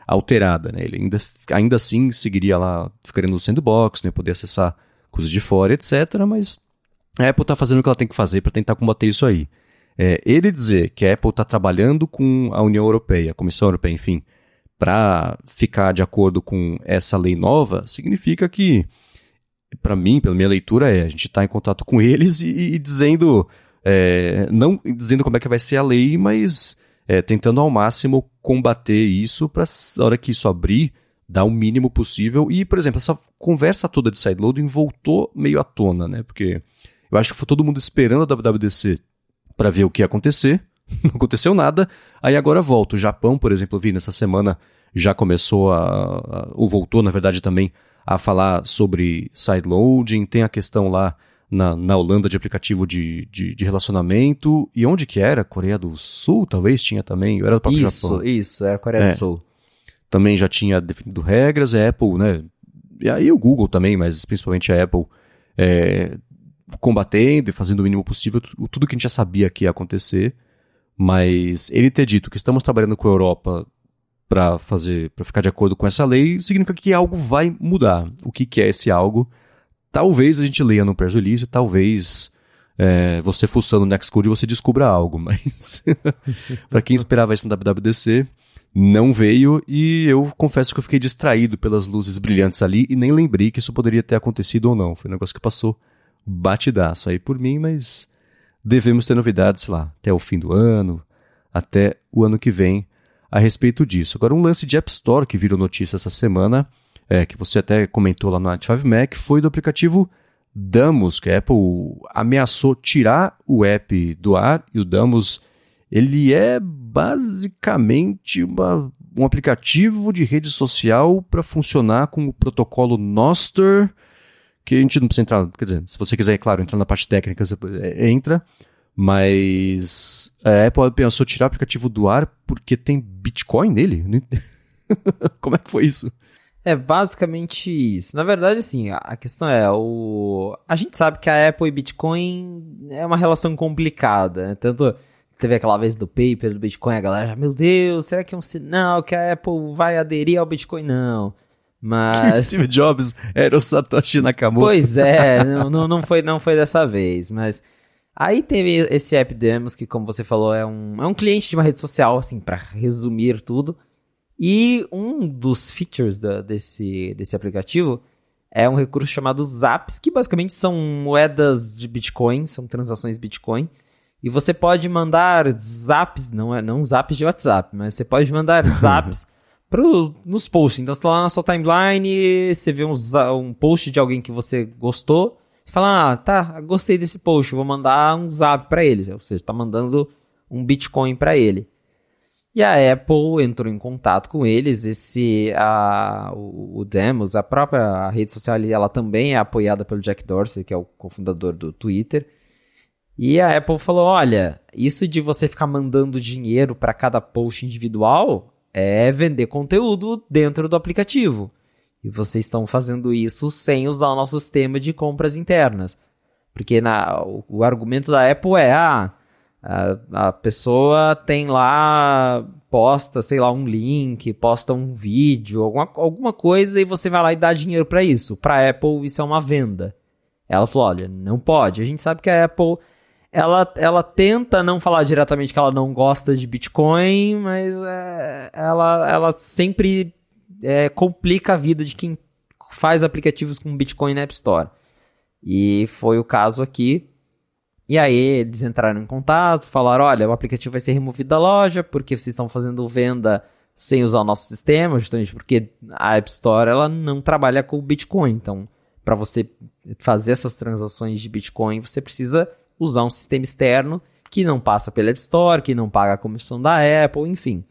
alterada. Né? Ele ainda, ainda assim seguiria lá, ficaria no sandbox, né? poder acessar coisas de fora, etc. Mas a Apple está fazendo o que ela tem que fazer para tentar combater isso aí. É, ele dizer que a Apple está trabalhando com a União Europeia, a Comissão Europeia, enfim, para ficar de acordo com essa lei nova, significa que, para mim, pela minha leitura, é a gente está em contato com eles e, e dizendo, é, não dizendo como é que vai ser a lei, mas é, tentando ao máximo combater isso para a hora que isso abrir, dar o mínimo possível. E, por exemplo, essa conversa toda de sideloading voltou meio à tona, né? Porque eu acho que foi todo mundo esperando a WWDC para ver o que ia acontecer. Não aconteceu nada. Aí agora volta. O Japão, por exemplo, eu vi nessa semana já começou a, a, ou voltou, na verdade, também a falar sobre sideloading. Tem a questão lá na, na Holanda de aplicativo de, de, de, relacionamento. E onde que era? Coreia do Sul, talvez tinha também. Era do próprio isso, Japão. Isso, era Coreia é. do Sul. Também já tinha definido regras. A Apple, né? E aí o Google também, mas principalmente a Apple, é, combatendo e fazendo o mínimo possível tudo que a gente já sabia que ia acontecer. Mas ele ter dito que estamos trabalhando com a Europa para fazer, para ficar de acordo com essa lei, significa que algo vai mudar. O que, que é esse algo? Talvez a gente leia no press release, talvez é, você fuçando no Nextcode você descubra algo, mas para quem esperava isso no WWDC, não veio e eu confesso que eu fiquei distraído pelas luzes brilhantes ali e nem lembrei que isso poderia ter acontecido ou não. Foi um negócio que passou batidaço aí por mim, mas devemos ter novidades, sei lá, até o fim do ano, até o ano que vem a respeito disso. Agora, um lance de App Store que virou notícia essa semana, é, que você até comentou lá no 95 Mac, foi do aplicativo Damos, que a Apple ameaçou tirar o app do ar, e o Damos, ele é basicamente uma, um aplicativo de rede social para funcionar com o protocolo Noster, que a gente não precisa entrar, quer dizer, se você quiser, é claro, entrar na parte técnica, você é, entra, mas a Apple pensou tirar o aplicativo do ar porque tem Bitcoin nele? Como é que foi isso? É basicamente isso. Na verdade, assim, a questão é, o... a gente sabe que a Apple e Bitcoin é uma relação complicada, né? Tanto teve aquela vez do paper do Bitcoin, a galera, meu Deus, será que é um sinal que a Apple vai aderir ao Bitcoin? Não. Mas... Steve Jobs era o Satoshi Nakamoto. Pois é, não, não, foi, não foi dessa vez, mas... Aí teve esse app Demos, que como você falou, é um, é um cliente de uma rede social, assim, para resumir tudo. E um dos features da, desse, desse aplicativo é um recurso chamado Zaps, que basicamente são moedas de Bitcoin, são transações Bitcoin. E você pode mandar zaps, não é não zaps de WhatsApp, mas você pode mandar zaps pro, nos posts. Então você tá lá na sua timeline, você vê um, um post de alguém que você gostou, você fala, ah, tá, gostei desse post, vou mandar um zap para ele. Ou seja, está mandando um Bitcoin para ele. E a Apple entrou em contato com eles. Esse, a, o, o Demos, a própria rede social, ela também é apoiada pelo Jack Dorsey, que é o cofundador do Twitter. E a Apple falou: olha, isso de você ficar mandando dinheiro para cada post individual é vender conteúdo dentro do aplicativo. E vocês estão fazendo isso sem usar o nosso sistema de compras internas. Porque na, o, o argumento da Apple é, ah, a, a, pessoa tem lá, posta, sei lá, um link, posta um vídeo, alguma, alguma coisa, e você vai lá e dá dinheiro para isso. Para Apple, isso é uma venda. Ela falou: olha, não pode. A gente sabe que a Apple ela, ela tenta não falar diretamente que ela não gosta de Bitcoin, mas é, ela, ela sempre é, complica a vida de quem faz aplicativos com Bitcoin na App Store. E foi o caso aqui. E aí eles entraram em contato, falaram: olha, o aplicativo vai ser removido da loja porque vocês estão fazendo venda sem usar o nosso sistema, justamente porque a App Store ela não trabalha com Bitcoin. Então, para você fazer essas transações de Bitcoin, você precisa usar um sistema externo que não passa pela App Store, que não paga a comissão da Apple, enfim.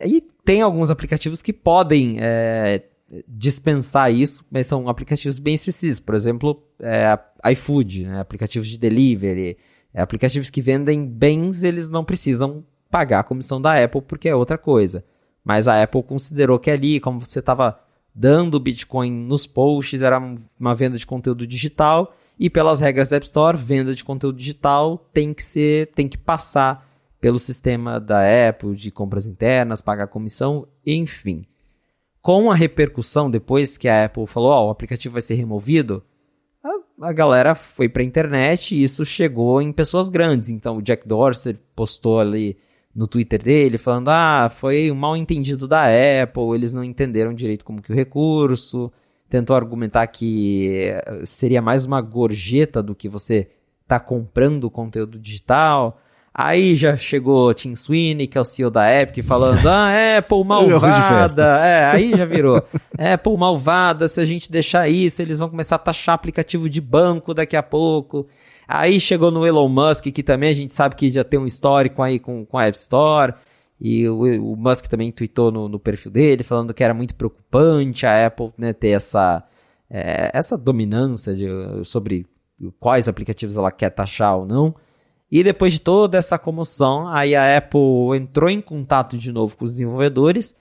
E tem alguns aplicativos que podem é, dispensar isso, mas são aplicativos bem específicos. Por exemplo, é, iFood, né? aplicativos de delivery, é, aplicativos que vendem bens, eles não precisam pagar a comissão da Apple porque é outra coisa. Mas a Apple considerou que ali, como você estava dando Bitcoin nos posts, era uma venda de conteúdo digital. E pelas regras da App Store, venda de conteúdo digital tem que ser, tem que passar pelo sistema da Apple de compras internas, pagar comissão, enfim. Com a repercussão depois que a Apple falou, ó, oh, o aplicativo vai ser removido, a galera foi para a internet e isso chegou em pessoas grandes. Então o Jack Dorsey postou ali no Twitter dele falando: "Ah, foi um mal entendido da Apple, eles não entenderam direito como que o recurso" tentou argumentar que eh, seria mais uma gorjeta do que você tá comprando conteúdo digital. Aí já chegou Tim Sweeney, que é o CEO da Epic, falando: Ah, Apple malvada. É, aí já virou. Apple malvada, se a gente deixar isso, eles vão começar a taxar aplicativo de banco daqui a pouco. Aí chegou no Elon Musk, que também a gente sabe que já tem um histórico aí com, com a App Store. E o, o Musk também tweetou no, no, perfil dele, falando que era muito preocupante a Apple né, ter essa, é, essa dominância de, sobre quais aplicativos ela quer taxar ou não. E depois de toda essa comoção, aí a Apple entrou em contato de novo com os desenvolvedores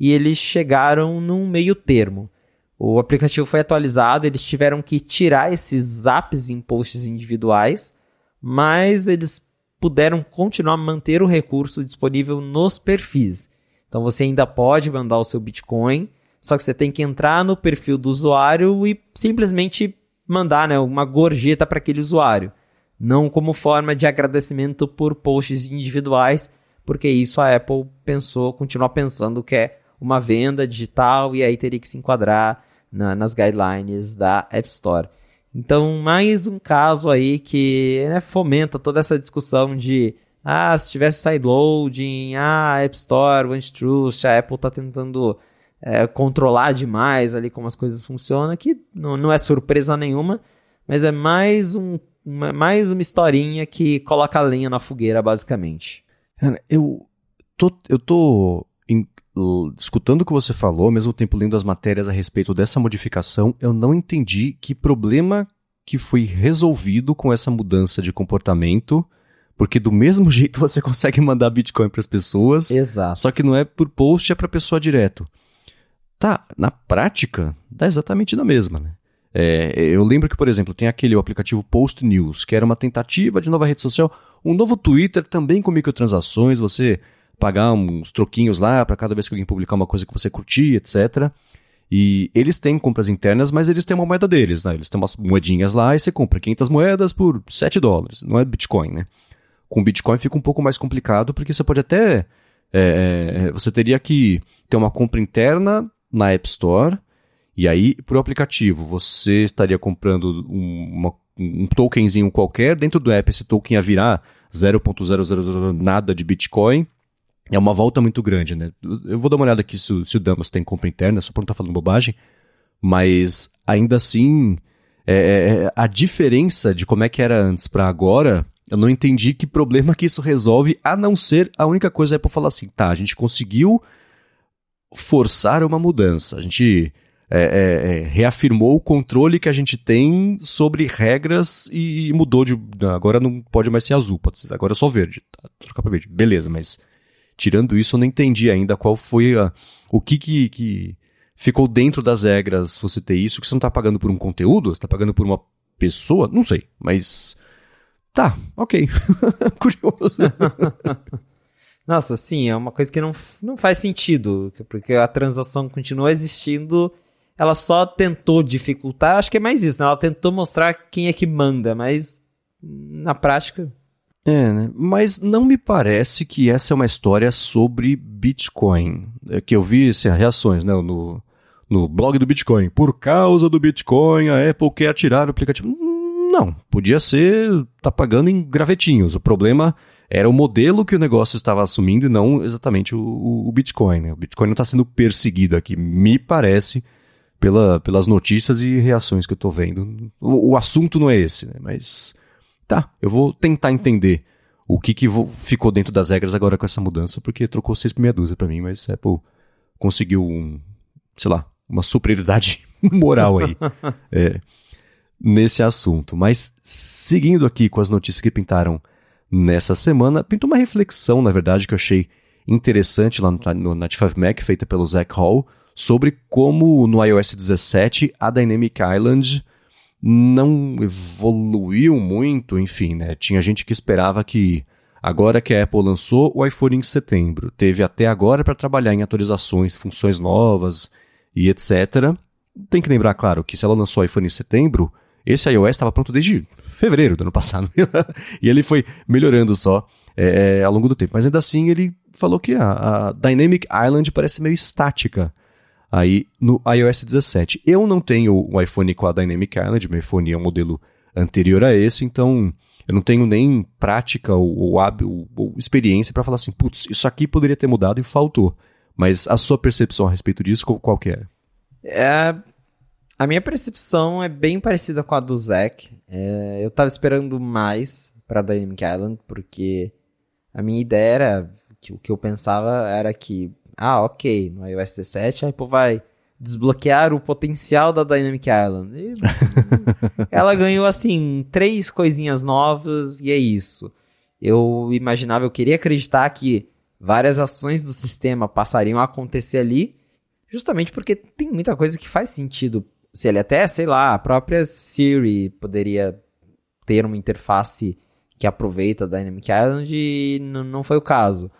e eles chegaram num meio termo. O aplicativo foi atualizado, eles tiveram que tirar esses apps em posts individuais, mas eles puderam continuar a manter o recurso disponível nos perfis. Então você ainda pode mandar o seu Bitcoin, só que você tem que entrar no perfil do usuário e simplesmente mandar né, uma gorjeta para aquele usuário. Não como forma de agradecimento por posts individuais, porque isso a Apple pensou, continua pensando que é uma venda digital e aí teria que se enquadrar na, nas guidelines da App Store. Então, mais um caso aí que né, fomenta toda essa discussão de ah, se tivesse sideloading, ah, App Store, Truth, a Apple está tentando é, controlar demais ali como as coisas funcionam, que não, não é surpresa nenhuma, mas é mais, um, uma, mais uma historinha que coloca a lenha na fogueira, basicamente. eu tô, eu tô em, escutando o que você falou, ao mesmo tempo lendo as matérias a respeito dessa modificação, eu não entendi que problema que foi resolvido com essa mudança de comportamento, porque do mesmo jeito você consegue mandar Bitcoin para as pessoas, Exato. só que não é por post, é para pessoa direto. Tá, na prática, dá exatamente na mesma, né? É, eu lembro que, por exemplo, tem aquele aplicativo Post News, que era uma tentativa de nova rede social, um novo Twitter também com microtransações, você pagar uns troquinhos lá para cada vez que alguém publicar uma coisa que você curtir, etc. E eles têm compras internas, mas eles têm uma moeda deles, né? Eles têm umas moedinhas lá e você compra 500 moedas por 7 dólares. Não é Bitcoin, né? Com Bitcoin fica um pouco mais complicado, porque você pode até... É, é você teria que ter uma compra interna na App Store, e aí, o aplicativo, você estaria comprando uma, um tokenzinho qualquer, dentro do app esse token ia virar 0.000 nada de Bitcoin, é uma volta muito grande, né? Eu vou dar uma olhada aqui se, se o Damas tem compra interna, só para não estar tá falando bobagem, mas ainda assim, é, é, é, a diferença de como é que era antes para agora, eu não entendi que problema que isso resolve, a não ser a única coisa é para falar assim, tá, a gente conseguiu forçar uma mudança, a gente é, é, é, reafirmou o controle que a gente tem sobre regras e, e mudou de. Agora não pode mais ser azul, pode ser, agora é só verde. Tá, trocar para verde. Beleza, mas Tirando isso, eu não entendi ainda qual foi a, o que, que, que ficou dentro das regras você ter isso, que você não está pagando por um conteúdo, você está pagando por uma pessoa, não sei, mas tá, ok, curioso. Nossa, sim, é uma coisa que não, não faz sentido, porque a transação continua existindo, ela só tentou dificultar, acho que é mais isso, né? Ela tentou mostrar quem é que manda, mas na prática é, né? Mas não me parece que essa é uma história sobre Bitcoin. É que eu vi assim, reações né, no, no blog do Bitcoin. Por causa do Bitcoin, a Apple quer atirar o aplicativo. Não, podia ser tá pagando em gravetinhos. O problema era o modelo que o negócio estava assumindo e não exatamente o, o, o Bitcoin. Né? O Bitcoin não está sendo perseguido aqui, me parece, pela, pelas notícias e reações que eu estou vendo. O, o, assunto não é esse, né? mas Tá, eu vou tentar entender o que, que ficou dentro das regras agora com essa mudança, porque trocou seis por meia dúzia pra mim, mas Apple conseguiu um, sei lá, uma superioridade moral aí é, nesse assunto. Mas seguindo aqui com as notícias que pintaram nessa semana, pintou uma reflexão, na verdade, que eu achei interessante lá no, no 95 Mac, feita pelo Zach Hall, sobre como no iOS 17 a Dynamic Island não evoluiu muito, enfim, né? Tinha gente que esperava que agora que a Apple lançou o iPhone em setembro, teve até agora para trabalhar em atualizações, funções novas e etc. Tem que lembrar, claro, que se ela lançou o iPhone em setembro, esse iOS estava pronto desde fevereiro do ano passado. e ele foi melhorando só é, ao longo do tempo. Mas ainda assim, ele falou que a, a Dynamic Island parece meio estática aí no iOS 17. Eu não tenho o iPhone com a Dynamic Island, meu iPhone é um modelo anterior a esse, então eu não tenho nem prática ou, ou, ou, ou experiência para falar assim, putz, isso aqui poderia ter mudado e faltou. Mas a sua percepção a respeito disso, qual, que é? é? A minha percepção é bem parecida com a do Zack. É, eu tava esperando mais para Dynamic Island, porque a minha ideia era, que o que eu pensava era que ah, ok, no iOS 17 a Apple vai desbloquear o potencial da Dynamic Island. E, ela ganhou, assim, três coisinhas novas e é isso. Eu imaginava, eu queria acreditar que várias ações do sistema passariam a acontecer ali, justamente porque tem muita coisa que faz sentido. Se ele até, sei lá, a própria Siri poderia ter uma interface que aproveita a Dynamic Island e não foi o caso.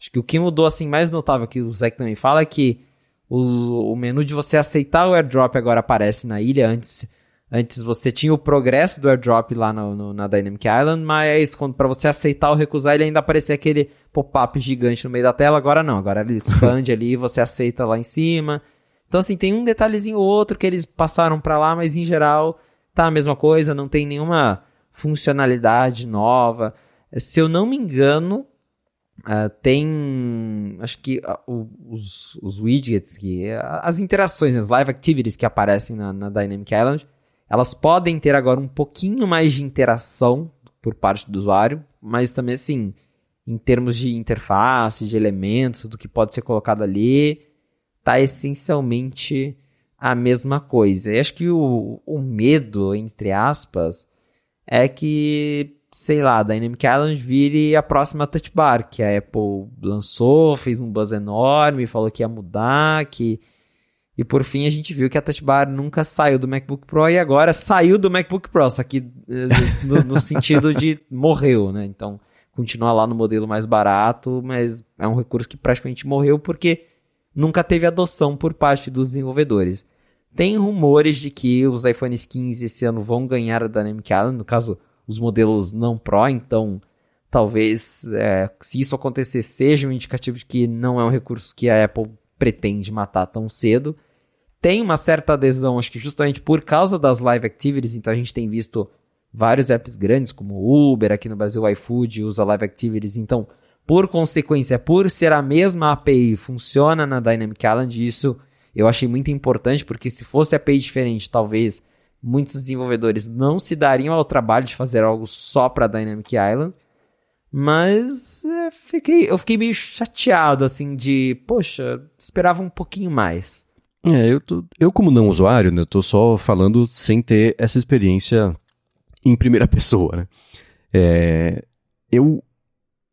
Acho que o que mudou assim mais notável que o Zeke também fala é que o, o menu de você aceitar o airdrop agora aparece na ilha. Antes, antes você tinha o progresso do airdrop lá no, no, na Dynamic Island, mas quando para você aceitar ou recusar ele ainda aparecia aquele pop-up gigante no meio da tela. Agora não, agora ele expande ali e você aceita lá em cima. Então assim, tem um detalhezinho ou outro que eles passaram para lá, mas em geral tá a mesma coisa, não tem nenhuma funcionalidade nova. Se eu não me engano, Uh, tem, acho que uh, os, os, widgets, que, as interações, as live activities que aparecem na, na, Dynamic Island, elas podem ter agora um pouquinho mais de interação por parte do usuário, mas também assim, em termos de interface, de elementos, do que pode ser colocado ali, tá essencialmente a mesma coisa. E acho que o, o medo, entre aspas, é que sei lá, Dynamic Island vire a próxima Touch Bar, que a Apple lançou, fez um buzz enorme, falou que ia mudar, que... E por fim a gente viu que a Touch Bar nunca saiu do MacBook Pro e agora saiu do MacBook Pro, só que eh, no, no sentido de morreu, né? Então, continua lá no modelo mais barato, mas é um recurso que praticamente morreu porque nunca teve adoção por parte dos desenvolvedores. Tem rumores de que os iPhones 15 esse ano vão ganhar a Dynamic Island, no caso os modelos não Pro, então talvez é, se isso acontecer seja um indicativo de que não é um recurso que a Apple pretende matar tão cedo. Tem uma certa adesão, acho que justamente por causa das live activities, então a gente tem visto vários apps grandes como Uber, aqui no Brasil iFood usa live activities, então por consequência, por ser a mesma API, funciona na Dynamic Island, isso eu achei muito importante, porque se fosse API diferente, talvez muitos desenvolvedores não se dariam ao trabalho de fazer algo só para Dynamic Island. Mas é, fiquei, eu fiquei meio chateado, assim, de, poxa, esperava um pouquinho mais. É, eu, tô, eu como não usuário, né, eu tô só falando sem ter essa experiência em primeira pessoa, né? É, eu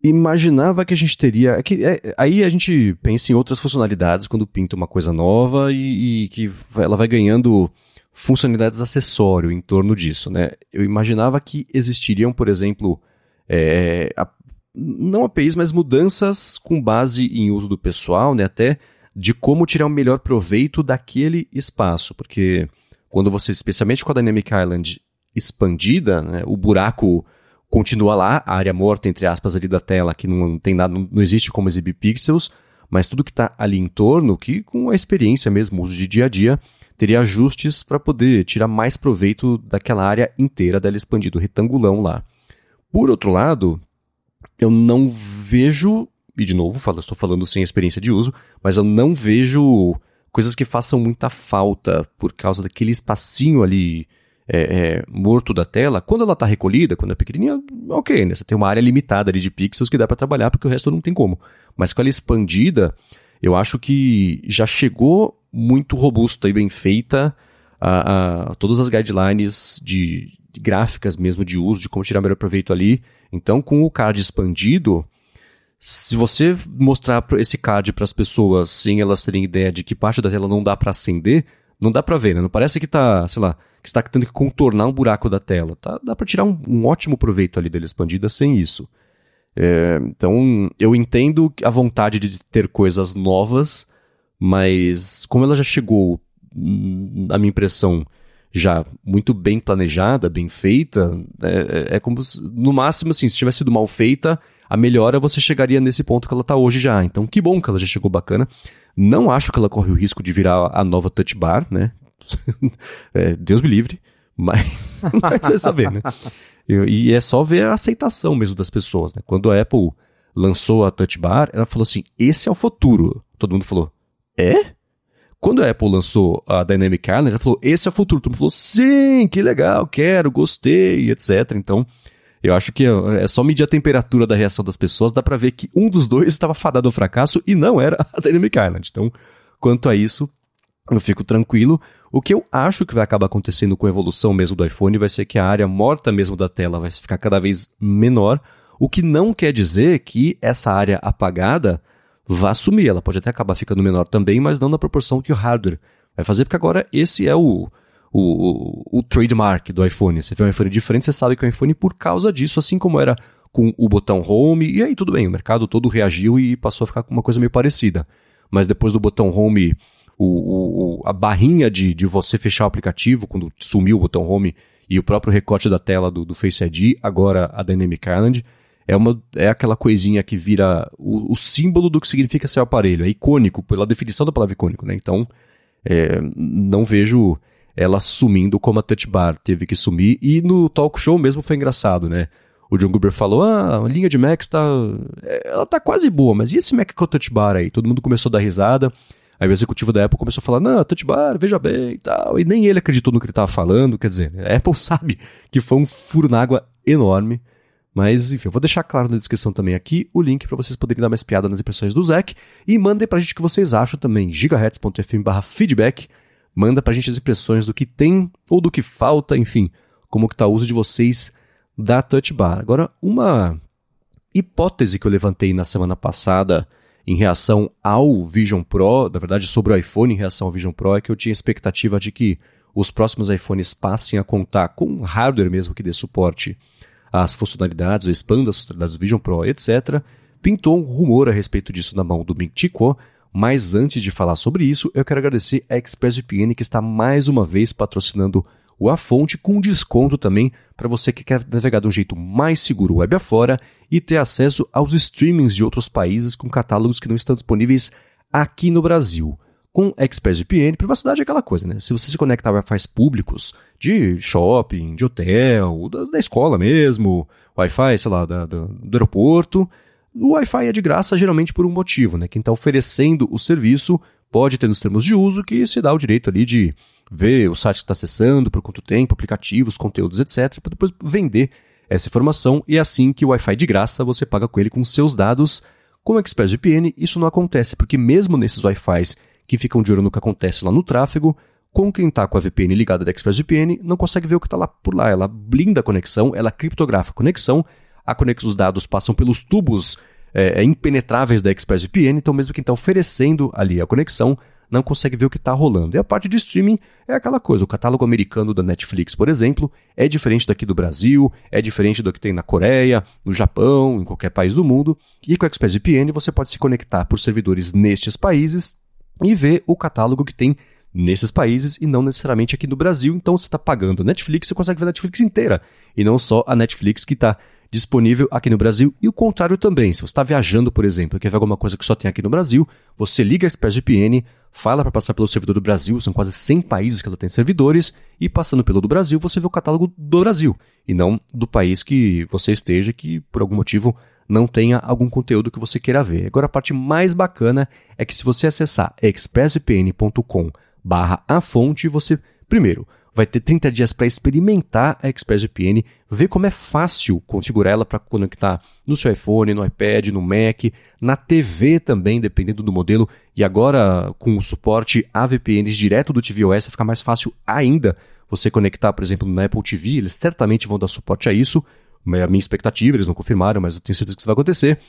imaginava que a gente teria. É que, é, aí a gente pensa em outras funcionalidades quando pinta uma coisa nova e, e que ela vai ganhando funcionalidades acessório em torno disso, né? Eu imaginava que existiriam, por exemplo, é, a, não APIs, mas mudanças com base em uso do pessoal, né? Até de como tirar o melhor proveito daquele espaço, porque quando você, especialmente com a Dynamic Island expandida, né, o buraco continua lá, a área morta, entre aspas, ali da tela, que não tem nada, não existe como exibir pixels, mas tudo que está ali em torno, que com a experiência mesmo, uso de dia a dia, teria ajustes para poder tirar mais proveito daquela área inteira dela expandida, o retangulão lá. Por outro lado, eu não vejo, e de novo, falo, estou falando sem experiência de uso, mas eu não vejo coisas que façam muita falta por causa daquele espacinho ali é, é, morto da tela. Quando ela está recolhida, quando é pequenininha, ok, né? Você tem uma área limitada ali de pixels que dá para trabalhar, porque o resto não tem como. Mas com ela expandida, eu acho que já chegou muito robusta e bem feita a, a todas as guidelines de, de, gráficas mesmo de uso, de como tirar melhor proveito ali. Então, com o card expandido, Se você mostrar esse card para as pessoas sem elas terem ideia de que parte da tela não dá para acender, não dá para ver, né? Não parece que tá, sei lá, que está tendo que contornar um buraco da tela. Tá? Dá para tirar um, um, ótimo proveito ali dele expandida sem isso. É, então, eu entendo a vontade de ter coisas novas, mas como ela já chegou, na minha impressão, já muito bem planejada, bem feita, é, é, é como se, no máximo, assim, se tivesse sido mal feita, a melhora você chegaria nesse ponto que ela está hoje já. Então, que bom que ela já chegou bacana. Não acho que ela corre o risco de virar a nova Touch Bar, né? é, Deus me livre, mas, mas é saber, né? E, e é só ver a aceitação mesmo das pessoas, né? Quando a Apple lançou a Touch Bar, ela falou assim: esse é o futuro. Todo mundo falou: é? Quando a Apple lançou a Dynamic Island, ela falou: esse é o futuro. Todo mundo falou: sim, que legal, quero, gostei, etc. Então, eu acho que é só medir a temperatura da reação das pessoas, dá para ver que um dos dois estava fadado ao fracasso e não era a Dynamic Island. Então, quanto a isso, eu fico tranquilo. O que eu acho que vai acabar acontecendo com a evolução mesmo do iPhone vai ser que a área morta mesmo da tela vai ficar cada vez menor, o que não quer dizer que essa área apagada vá sumir. Ela pode até acabar ficando menor também, mas não na proporção que o hardware vai fazer, porque agora esse é o, o, o, o trademark do iPhone. Você vê um iPhone diferente, você sabe que é um iPhone por causa disso, assim como era com o botão Home, e aí tudo bem, o mercado todo reagiu e passou a ficar com uma coisa meio parecida. Mas depois do botão Home o, o, a barrinha de, de você fechar o aplicativo quando sumiu o botão home e o próprio recorte da tela do, do Face ID, agora a Dynamic Island, é, uma, é aquela coisinha que vira o, o símbolo do que significa ser aparelho. É icônico, pela definição da palavra icônico, né? Então, é, não vejo ela sumindo como a Touch Bar teve que sumir. E no talk show mesmo foi engraçado, né? O John Gruber falou: ah, a linha de Macs tá. É, ela tá quase boa, mas e esse Mac com a Touch Bar aí? Todo mundo começou a dar risada. Aí o executivo da Apple começou a falar, não, touch bar, veja bem e tal. E nem ele acreditou no que ele estava falando. Quer dizer, a Apple sabe que foi um furo na água enorme. Mas, enfim, eu vou deixar claro na descrição também aqui o link para vocês poderem dar mais piada nas impressões do Zac. E mandem pra gente o que vocês acham também, gigahertz.fm feedback. Manda pra gente as impressões do que tem ou do que falta, enfim, como que tá o uso de vocês da Touch Bar. Agora, uma hipótese que eu levantei na semana passada em reação ao Vision Pro, na verdade sobre o iPhone em reação ao Vision Pro, é que eu tinha expectativa de que os próximos iPhones passem a contar com hardware mesmo que dê suporte às funcionalidades, ou expanda as funcionalidades do Vision Pro, etc. Pintou um rumor a respeito disso na mão do Ming Chi Kuo, mas antes de falar sobre isso, eu quero agradecer a ExpressVPN que está mais uma vez patrocinando o A Fonte com desconto também para você que quer navegar de um jeito mais seguro web afora e ter acesso aos streamings de outros países com catálogos que não estão disponíveis aqui no Brasil. Com ExpressVPN, privacidade é aquela coisa, né? Se você se conectar a Wi-Fi públicos de shopping, de hotel, da, da escola mesmo, Wi-Fi, sei lá, da, do, do aeroporto, o Wi-Fi é de graça geralmente por um motivo, né? Quem está oferecendo o serviço pode ter nos termos de uso que se dá o direito ali de ver o site que está acessando, por quanto tempo, aplicativos, conteúdos, etc., para depois vender essa informação e é assim que o Wi-Fi de graça você paga com ele com seus dados. Com o ExpressVPN, isso não acontece, porque mesmo nesses Wi-Fis que ficam de olho no que acontece lá no tráfego, com quem está com a VPN ligada da ExpressVPN não consegue ver o que está lá por lá. Ela blinda a conexão, ela criptografa a conexão, a conexão, os dados passam pelos tubos é, impenetráveis da ExpressVPN, então mesmo quem está oferecendo ali a conexão não consegue ver o que está rolando. E a parte de streaming é aquela coisa. O catálogo americano da Netflix, por exemplo, é diferente daqui do Brasil, é diferente do que tem na Coreia, no Japão, em qualquer país do mundo. E com o ExpressVPN você pode se conectar por servidores nestes países e ver o catálogo que tem nesses países e não necessariamente aqui no Brasil. Então você está pagando Netflix, você consegue ver a Netflix inteira e não só a Netflix que está disponível aqui no Brasil e o contrário também. Se você está viajando, por exemplo, e quer ver alguma coisa que só tem aqui no Brasil, você liga a ExpressVPN, fala para passar pelo servidor do Brasil, são quase 100 países que ela tem servidores, e passando pelo do Brasil, você vê o catálogo do Brasil, e não do país que você esteja, que por algum motivo não tenha algum conteúdo que você queira ver. Agora a parte mais bacana é que se você acessar expressvpn.com barra a fonte, você, primeiro, vai ter 30 dias para experimentar a ExpressVPN, ver como é fácil configurar ela para conectar no seu iPhone, no iPad, no Mac, na TV também, dependendo do modelo. E agora, com o suporte a VPNs direto do tvOS, fica mais fácil ainda você conectar, por exemplo, na Apple TV. Eles certamente vão dar suporte a isso. É a minha expectativa, eles não confirmaram, mas eu tenho certeza que isso vai acontecer.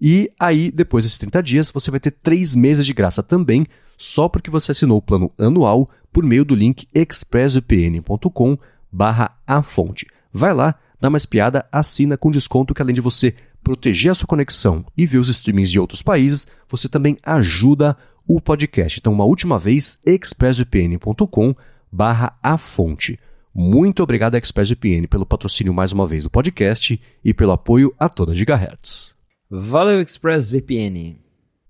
E aí, depois desses 30 dias, você vai ter 3 meses de graça também, só porque você assinou o plano anual por meio do link expressvpn.com barra a fonte. Vai lá, dá uma espiada, assina com desconto que além de você proteger a sua conexão e ver os streamings de outros países, você também ajuda o podcast. Então, uma última vez, expressvpn.com barra a fonte. Muito obrigado, ExpressVPN, pelo patrocínio mais uma vez do podcast e pelo apoio a toda Gigahertz. Valeu, ExpressVPN.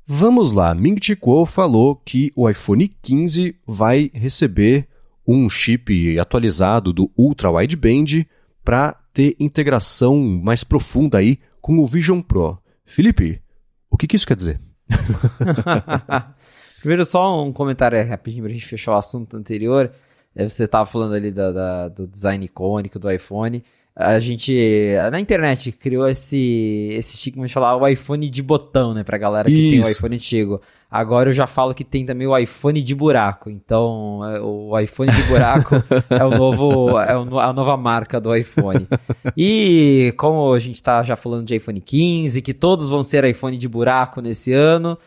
Vamos lá, Ming Chi Kuo falou que o iPhone 15 vai receber um chip atualizado do Ultra Wideband para ter integração mais profunda aí com o Vision Pro. Felipe, o que, que isso quer dizer? Primeiro, só um comentário rapidinho para a gente fechar o assunto anterior. É, você estava falando ali da, da, do design icônico do iPhone. A gente, na internet, criou esse, esse estigma de falar o iPhone de botão, né? Pra galera que Isso. tem o iPhone antigo. Agora eu já falo que tem também o iPhone de buraco. Então, é, o iPhone de buraco é o novo, é a nova marca do iPhone. E como a gente tá já falando de iPhone 15, que todos vão ser iPhone de buraco nesse ano,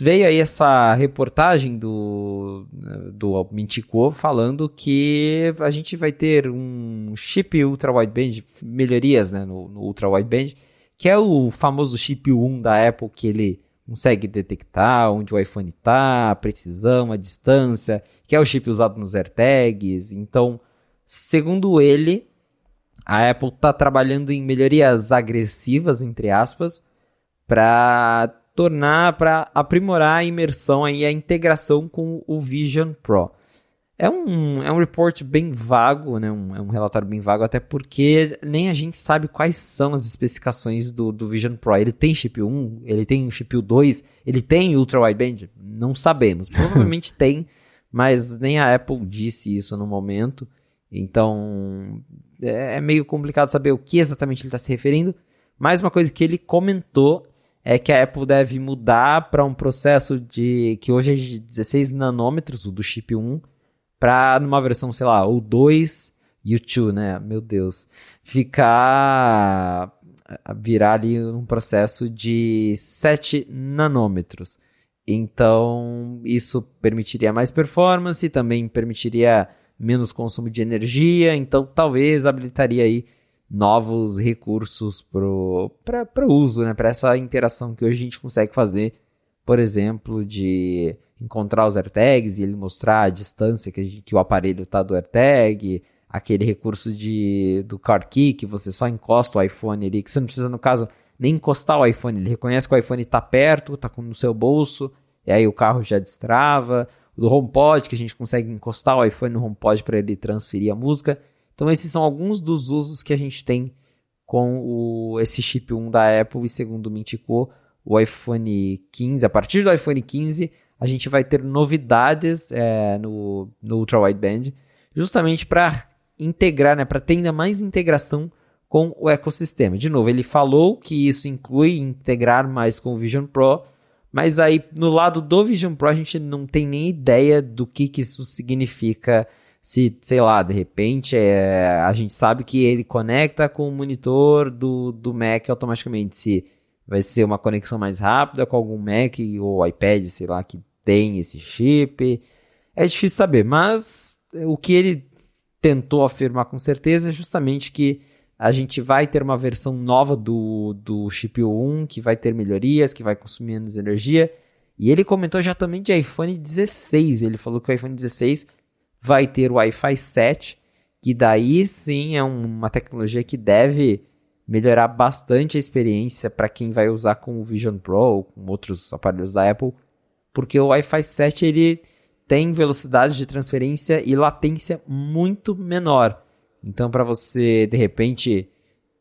veio aí essa reportagem do, do Mintico falando que a gente vai ter um chip ultra wideband, melhorias né, no, no ultra wideband, que é o famoso chip 1 da Apple que ele consegue detectar onde o iPhone está, a precisão, a distância, que é o chip usado nos AirTags. Então, segundo ele, a Apple está trabalhando em melhorias agressivas, entre aspas, para tornar, para aprimorar a imersão e a integração com o Vision Pro. É um, é um report bem vago, né? Um, é um relatório bem vago, até porque nem a gente sabe quais são as especificações do, do Vision Pro. Ele tem chip 1, ele tem chip 2, ele tem Ultra Wideband? Não sabemos. Provavelmente tem, mas nem a Apple disse isso no momento. Então é, é meio complicado saber o que exatamente ele está se referindo. Mas uma coisa que ele comentou é que a Apple deve mudar para um processo de que hoje é de 16 nanômetros, o do chip 1 pra numa versão, sei lá, o 2 e o 2, né? Meu Deus. Ficar. virar ali um processo de 7 nanômetros. Então, isso permitiria mais performance, também permitiria menos consumo de energia, então talvez habilitaria aí novos recursos para uso, né? para essa interação que hoje a gente consegue fazer, por exemplo, de encontrar os AirTags e ele mostrar a distância que, que o aparelho está do AirTag, aquele recurso de, do Car Key que você só encosta o iPhone ali, que você não precisa, no caso, nem encostar o iPhone, ele reconhece que o iPhone está perto, está no seu bolso, e aí o carro já destrava. O do HomePod, que a gente consegue encostar o iPhone no HomePod para ele transferir a música. Então esses são alguns dos usos que a gente tem com o, esse chip 1 da Apple e segundo o Mintico, o iPhone 15, a partir do iPhone 15, a gente vai ter novidades é, no, no Ultra Wideband, justamente para integrar, né, para ter ainda mais integração com o ecossistema. De novo, ele falou que isso inclui integrar mais com o Vision Pro, mas aí no lado do Vision Pro a gente não tem nem ideia do que, que isso significa. Se, sei lá, de repente é, a gente sabe que ele conecta com o monitor do, do Mac automaticamente. Se vai ser uma conexão mais rápida com algum Mac ou iPad, sei lá, que tem esse chip. É difícil saber, mas o que ele tentou afirmar com certeza é justamente que a gente vai ter uma versão nova do, do chip 1 que vai ter melhorias, que vai consumir menos energia. E ele comentou já também de iPhone 16. Ele falou que o iPhone 16 vai ter o Wi-Fi 7, que daí sim é uma tecnologia que deve melhorar bastante a experiência para quem vai usar com o Vision Pro ou com outros aparelhos da Apple porque o Wi-Fi 7 ele tem velocidade de transferência e latência muito menor. Então, para você de repente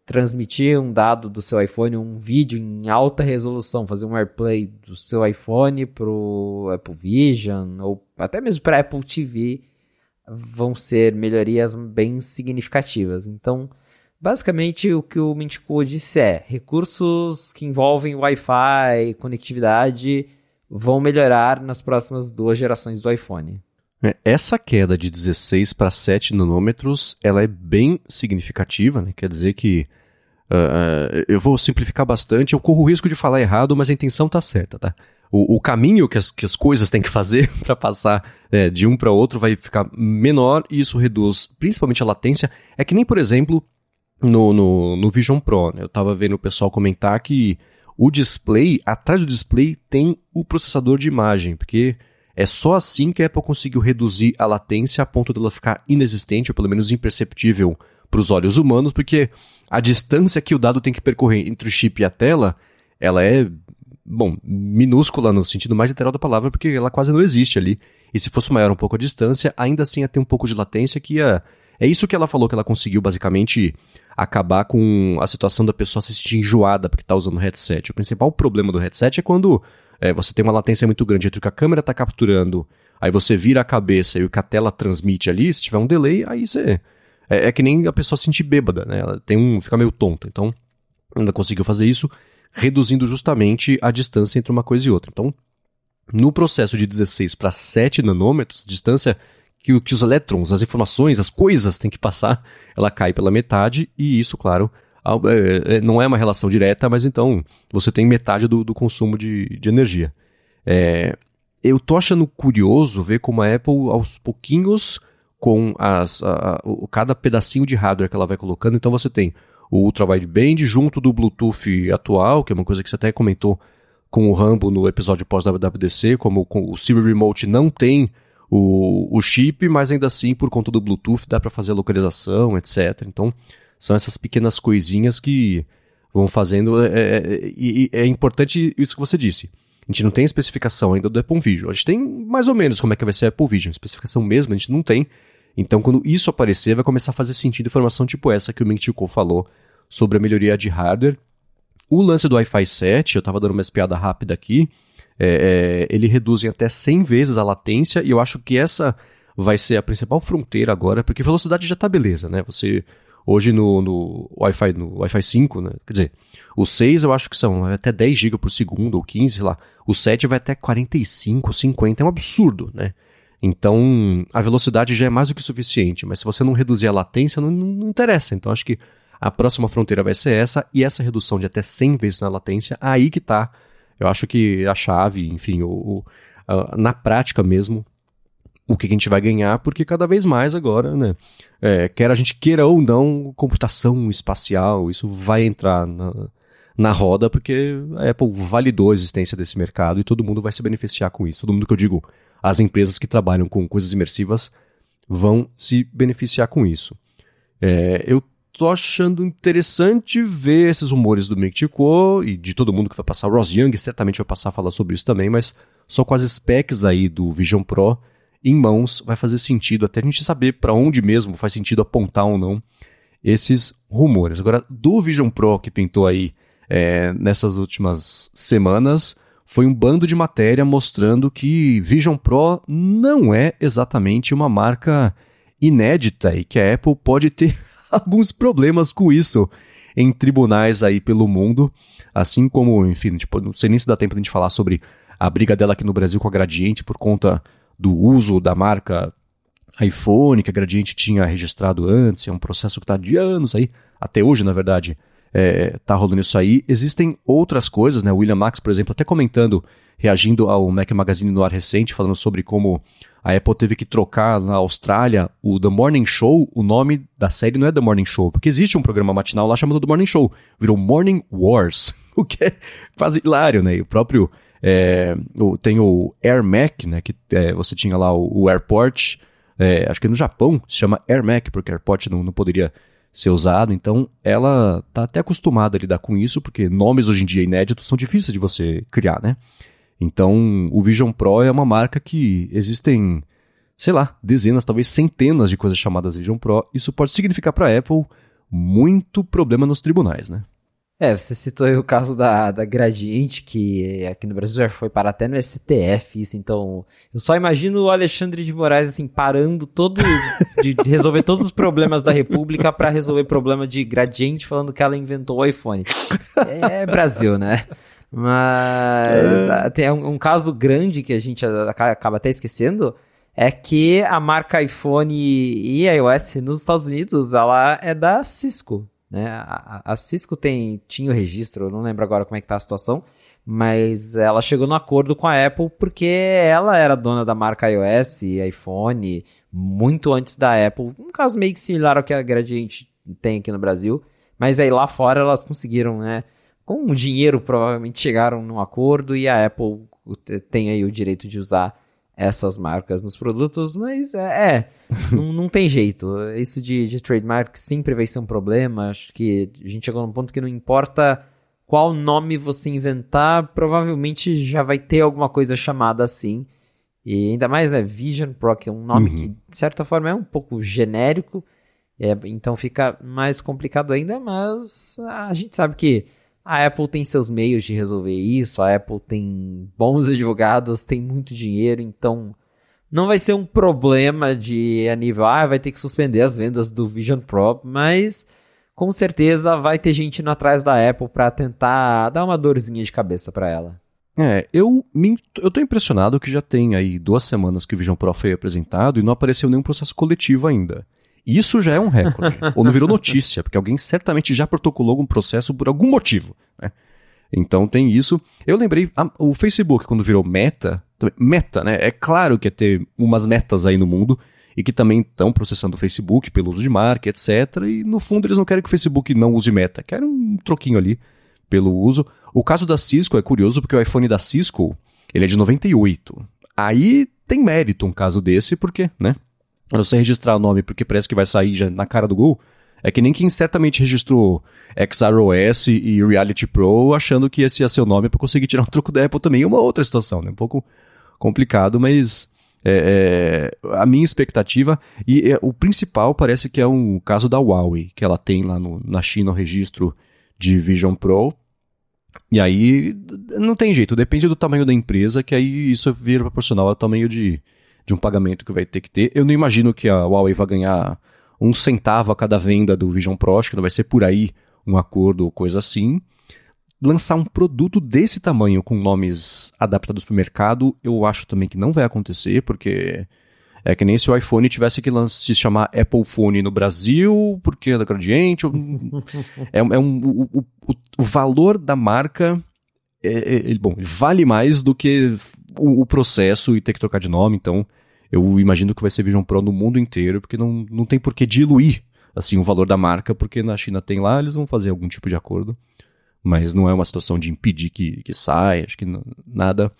transmitir um dado do seu iPhone, um vídeo em alta resolução, fazer um AirPlay do seu iPhone para o Apple Vision ou até mesmo para Apple TV, vão ser melhorias bem significativas. Então, basicamente o que o Mintico disse é recursos que envolvem Wi-Fi, conectividade vão melhorar nas próximas duas gerações do iPhone. É, essa queda de 16 para 7 nanômetros, ela é bem significativa, né? quer dizer que Uh, eu vou simplificar bastante, eu corro o risco de falar errado, mas a intenção tá certa, tá? O, o caminho que as, que as coisas têm que fazer para passar é, de um para outro vai ficar menor e isso reduz principalmente a latência. É que nem, por exemplo, no, no, no Vision Pro, né? eu tava vendo o pessoal comentar que o display, atrás do display tem o processador de imagem, porque é só assim que a Apple conseguiu reduzir a latência a ponto dela ficar inexistente, ou pelo menos imperceptível para os olhos humanos, porque a distância que o dado tem que percorrer entre o chip e a tela, ela é, bom, minúscula no sentido mais literal da palavra, porque ela quase não existe ali. E se fosse maior um pouco a distância, ainda assim ia ter um pouco de latência que ia... É isso que ela falou que ela conseguiu basicamente acabar com a situação da pessoa se sentir enjoada porque está usando o headset. O principal problema do headset é quando é, você tem uma latência muito grande entre o que a câmera está capturando, aí você vira a cabeça e o que a tela transmite ali, se tiver um delay, aí você é, é, que nem a pessoa se sentir bêbada, né? Ela tem um, fica meio tonta. Então, ainda conseguiu fazer isso, reduzindo justamente a distância entre uma coisa e outra. Então, no processo de 16 para 7 nanômetros, distância que, que os elétrons, as informações, as coisas têm que passar, ela cai pela metade, e isso, claro, é, é, não é uma relação direta, mas então você tem metade do, do consumo de, de energia. É, eu tô achando curioso ver como a Apple, aos pouquinhos, com as, a, a, cada pedacinho de hardware que ela vai colocando. Então você tem o Ultra Wideband junto do Bluetooth atual, que é uma coisa que você até comentou com o Rambo no episódio pós-WWDC, como o Siri Remote não tem o, o chip, mas ainda assim, por conta do Bluetooth, dá para fazer localização, etc. Então, são essas pequenas coisinhas que vão fazendo. É, é, é, é importante isso que você disse. A gente não tem especificação ainda do Apple Vision. A gente tem mais ou menos como é que vai ser a Apple Vision. Especificação mesmo a gente não tem. Então, quando isso aparecer, vai começar a fazer sentido informação tipo essa que o Mentico falou sobre a melhoria de hardware. O lance do Wi-Fi 7, eu estava dando uma espiada rápida aqui, é, é, ele reduz em até 100 vezes a latência, e eu acho que essa vai ser a principal fronteira agora, porque velocidade já está beleza, né? Você Hoje no, no Wi-Fi no Wi-Fi 5, né? Quer dizer, o 6 eu acho que são até 10 GB por segundo ou 15, sei lá. O 7 vai até 45, 50, é um absurdo, né? Então, a velocidade já é mais do que suficiente, mas se você não reduzir a latência, não, não interessa. Então, acho que a próxima fronteira vai ser essa, e essa redução de até 100 vezes na latência, aí que tá, eu acho que a chave, enfim, o, o a, na prática mesmo, o que a gente vai ganhar, porque cada vez mais agora, né, é, quer a gente queira ou não, computação espacial, isso vai entrar na, na roda, porque a Apple validou a existência desse mercado e todo mundo vai se beneficiar com isso. Todo mundo que eu digo, as empresas que trabalham com coisas imersivas vão se beneficiar com isso. É, eu tô achando interessante ver esses rumores do Mick Tico e de todo mundo que vai passar. O Ross Young certamente vai passar a falar sobre isso também, mas só com as specs aí do Vision Pro em mãos vai fazer sentido, até a gente saber para onde mesmo faz sentido apontar ou não esses rumores. Agora, do Vision Pro que pintou aí é, nessas últimas semanas, foi um bando de matéria mostrando que Vision Pro não é exatamente uma marca inédita e que a Apple pode ter alguns problemas com isso em tribunais aí pelo mundo, assim como, enfim, tipo, não sei nem se dá tempo de gente falar sobre a briga dela aqui no Brasil com a Gradiente por conta do uso da marca iPhone, que a Gradiente tinha registrado antes, é um processo que está de anos aí, até hoje, na verdade, é, tá rolando isso aí. Existem outras coisas, né? O William Max, por exemplo, até comentando, reagindo ao Mac Magazine no ar recente, falando sobre como a Apple teve que trocar na Austrália o The Morning Show, o nome da série não é The Morning Show, porque existe um programa matinal lá chamado The Morning Show, virou Morning Wars, o que é quase hilário, né? E o próprio é, tem o Air Mac, né, que é, você tinha lá o, o Airport, é, acho que no Japão se chama Air Mac, porque Airport não, não poderia ser usado, então ela tá até acostumada a lidar com isso, porque nomes hoje em dia inéditos são difíceis de você criar, né? Então, o Vision Pro é uma marca que existem, sei lá, dezenas, talvez centenas de coisas chamadas Vision Pro. Isso pode significar para a Apple muito problema nos tribunais, né? É, você citou aí o caso da, da Gradiente, que aqui no Brasil já foi parar até no STF, isso, então eu só imagino o Alexandre de Moraes, assim, parando todo, de resolver todos os problemas da República para resolver problema de Gradiente, falando que ela inventou o iPhone. É Brasil, né? Mas é. tem um, um, caso grande que a gente acaba até esquecendo, é que a marca iPhone e iOS nos Estados Unidos, ela é da Cisco. Né? A, a Cisco tem, tinha o registro, não lembro agora como é que tá a situação, mas ela chegou no acordo com a Apple porque ela era dona da marca iOS e iPhone muito antes da Apple, um caso meio que similar ao que a Gradiente tem aqui no Brasil, mas aí lá fora elas conseguiram, né, com o dinheiro provavelmente chegaram num acordo e a Apple tem aí o direito de usar essas marcas nos produtos, mas é, é não, não, tem jeito. Isso de, de trademark sempre vai ser um problema. Acho que a gente chegou num ponto que não importa qual nome você inventar, provavelmente já vai ter alguma coisa chamada assim. E ainda mais, né, Vision Pro, que é um nome uhum. que, de certa forma, é um pouco genérico, é, então fica mais complicado ainda, mas a gente sabe que a Apple tem seus meios de resolver isso, a Apple tem bons advogados, tem muito dinheiro, então não vai ser um problema de a nível, ah, vai ter que suspender as vendas do Vision Pro, mas com certeza vai ter gente indo atrás da Apple para tentar dar uma dorzinha de cabeça para ela. É, eu, me, eu tô impressionado que já tem aí duas semanas que o Vision Pro foi apresentado e não apareceu nenhum processo coletivo ainda. Isso já é um recorde. Ou não virou notícia, porque alguém certamente já protocolou algum processo por algum motivo. Né? Então tem isso. Eu lembrei, a, o Facebook, quando virou meta, meta, né? É claro que ia ter umas metas aí no mundo e que também estão processando o Facebook pelo uso de marca, etc. E no fundo eles não querem que o Facebook não use meta, querem um troquinho ali pelo uso. O caso da Cisco é curioso porque o iPhone da Cisco, ele é de 98. Aí tem mérito um caso desse, porque, né? Você registrar o nome porque parece que vai sair já na cara do gol, é que nem quem certamente registrou XROS e Reality Pro achando que esse ia ser o nome para conseguir tirar um truco da Apple também. É uma outra situação, né? Um pouco complicado, mas é, é, a minha expectativa, e é, o principal parece que é o caso da Huawei, que ela tem lá no, na China o registro de Vision Pro, e aí não tem jeito, depende do tamanho da empresa, que aí isso vira proporcional ao tamanho de, de um pagamento que vai ter que ter. Eu não imagino que a Huawei vai ganhar um centavo a cada venda do Vision Pro, acho que não vai ser por aí um acordo ou coisa assim. Lançar um produto desse tamanho com nomes adaptados para o mercado, eu acho também que não vai acontecer, porque é que nem se o iPhone tivesse que se chamar Apple Phone no Brasil, porque é da Gradiente. é, é um, o, o, o, valor da marca é, é, bom, vale mais do que o, o, processo e ter que trocar de nome, então eu imagino que vai ser Vision Pro no mundo inteiro, porque não, não tem por que diluir assim o valor da marca, porque na China tem lá, eles vão fazer algum tipo de acordo, mas não é uma situação de impedir que, que saia, acho que nada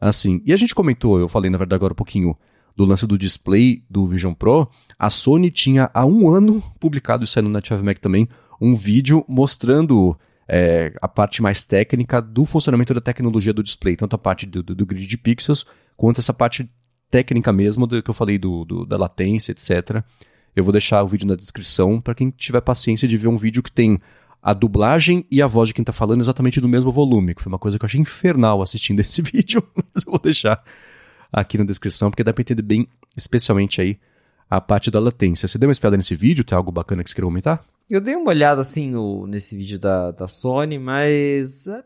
assim. E a gente comentou, eu falei na verdade agora um pouquinho do lance do display do Vision Pro, a Sony tinha há um ano publicado, isso aí no NetFMac também, um vídeo mostrando é, a parte mais técnica do funcionamento da tecnologia do display, tanto a parte do, do, do grid de pixels, quanto essa parte técnica mesmo do que eu falei do, do, da latência, etc. Eu vou deixar o vídeo na descrição para quem tiver paciência de ver um vídeo que tem a dublagem e a voz de quem está falando exatamente no mesmo volume, que foi uma coisa que eu achei infernal assistindo esse vídeo, mas eu vou deixar aqui na descrição, porque dá para entender bem, especialmente aí, a parte da latência. Você deu uma espiada nesse vídeo? Tem algo bacana que você queria comentar? Eu dei uma olhada, assim, no, nesse vídeo da, da Sony, mas... É,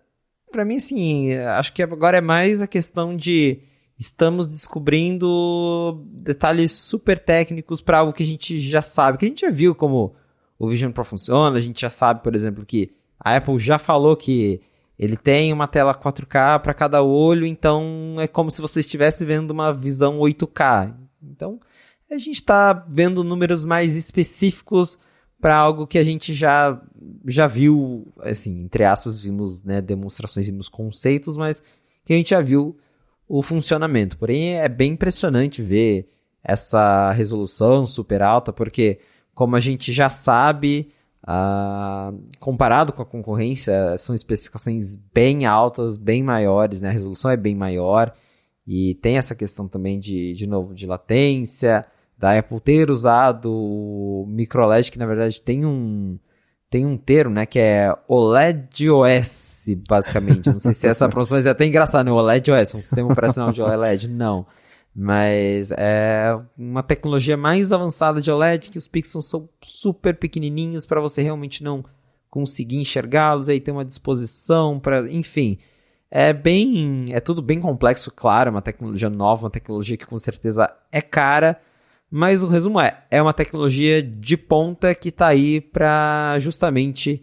para mim, assim, acho que agora é mais a questão de estamos descobrindo detalhes super técnicos para algo que a gente já sabe, que a gente já viu como o Vision Pro funciona, a gente já sabe, por exemplo, que a Apple já falou que ele tem uma tela 4K para cada olho, então é como se você estivesse vendo uma visão 8K. Então, a gente está vendo números mais específicos para algo que a gente já já viu, assim, entre aspas, vimos né, demonstrações, vimos conceitos, mas que a gente já viu o funcionamento. Porém, é bem impressionante ver essa resolução super alta, porque, como a gente já sabe, uh, comparado com a concorrência, são especificações bem altas, bem maiores, né? a resolução é bem maior, e tem essa questão também de, de novo, de latência, da Apple ter usado o microLED, que na verdade tem um, tem um termo, né, que é OLED OS, basicamente. Não sei se essa pronúncia, mas é até engraçado, né? OLED OS, um sistema operacional de OLED. Não. Mas é uma tecnologia mais avançada de OLED, que os pixels são super pequenininhos para você realmente não conseguir enxergá-los, aí tem uma disposição para, enfim, é bem, é tudo bem complexo, claro, uma tecnologia nova, uma tecnologia que com certeza é cara, Mas o resumo é, é uma tecnologia de ponta que está aí para justamente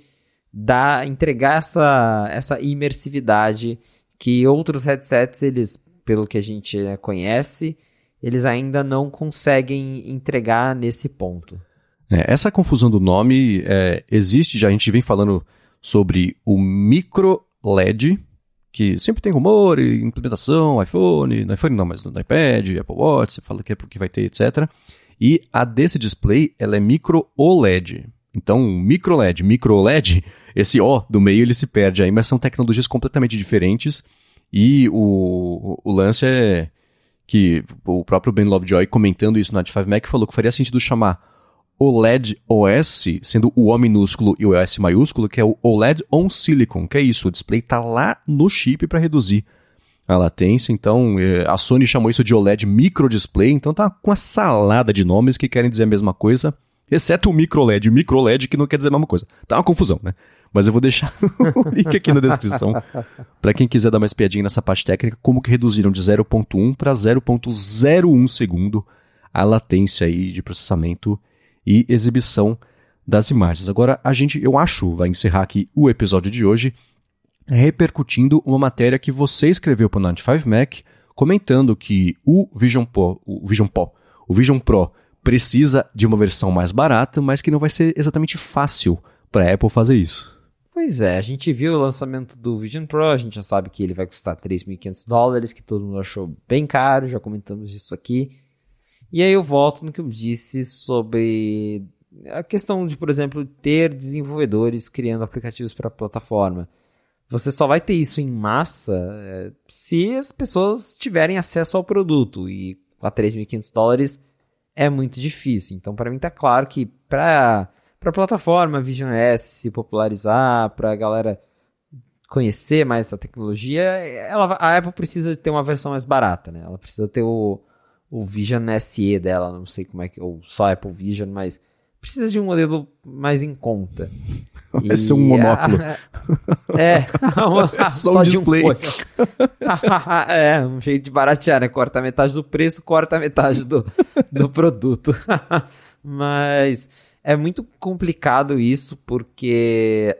dar, entregar essa, essa imersividade que outros headsets, eles, pelo que a gente conhece, eles ainda não conseguem entregar nesse ponto. É, essa confusão do nome é, existe já, a gente vem falando sobre o micro LED, que sempre tem rumor e implementação, iPhone, no iPhone não, mas no iPad, Apple Watch, você fala que é porque vai ter, etc. E a desse display, ela é micro OLED. Então, micro LED, micro OLED, esse O do meio ele se perde aí, mas são tecnologias completamente diferentes. E o, o lance é que o próprio Ben Lovejoy comentando isso no 5 Mac falou que faria sentido chamar OLED OS, sendo o O minúsculo e o OS maiúsculo, que é o OLED on Silicon, que é isso, o display está lá no chip para reduzir a latência, então é, a Sony chamou isso de OLED micro display, então tá com uma salada de nomes que querem dizer a mesma coisa, exceto o micro LED, o micro LED que não quer dizer a mesma coisa. Tá uma confusão, né? Mas eu vou deixar o link aqui na descrição para quem quiser dar uma espiadinha nessa parte técnica, como que reduziram de 0.1 para 0.01 segundo a latência aí de processamento e exibição das imagens. Agora, a gente, eu acho, vai encerrar aqui o episódio de hoje repercutindo uma matéria que você escreveu para o 95 Mac, comentando que o Vision Pro, o Vision Pro, o Vision Pro precisa de uma versão mais barata, mas que não vai ser exatamente fácil para a Apple fazer isso. Pois é, a gente viu o lançamento do Vision Pro, a gente já sabe que ele vai custar 3.500 dólares, que todo mundo achou bem caro, já comentamos isso aqui. E aí eu volto no que eu disse sobre a questão de, por exemplo, ter desenvolvedores criando aplicativos para a plataforma. Você só vai ter isso em massa é, se as pessoas tiverem acesso ao produto. E a 3.500 dólares é muito difícil. Então, para mim, tá claro que para a plataforma Vision S se popularizar, para a galera conhecer mais essa tecnologia, ela, a Apple precisa ter uma versão mais barata, né? Ela precisa ter o, o Vision SE dela, não sei como é que, ou só Apple Vision, mas precisa de um modelo mais em conta. Vai ser um monóculo. é, só, só um display. Um é, um jeito de baratear, né? Corta metade do preço, corta metade do, do produto. Mas é muito complicado isso, porque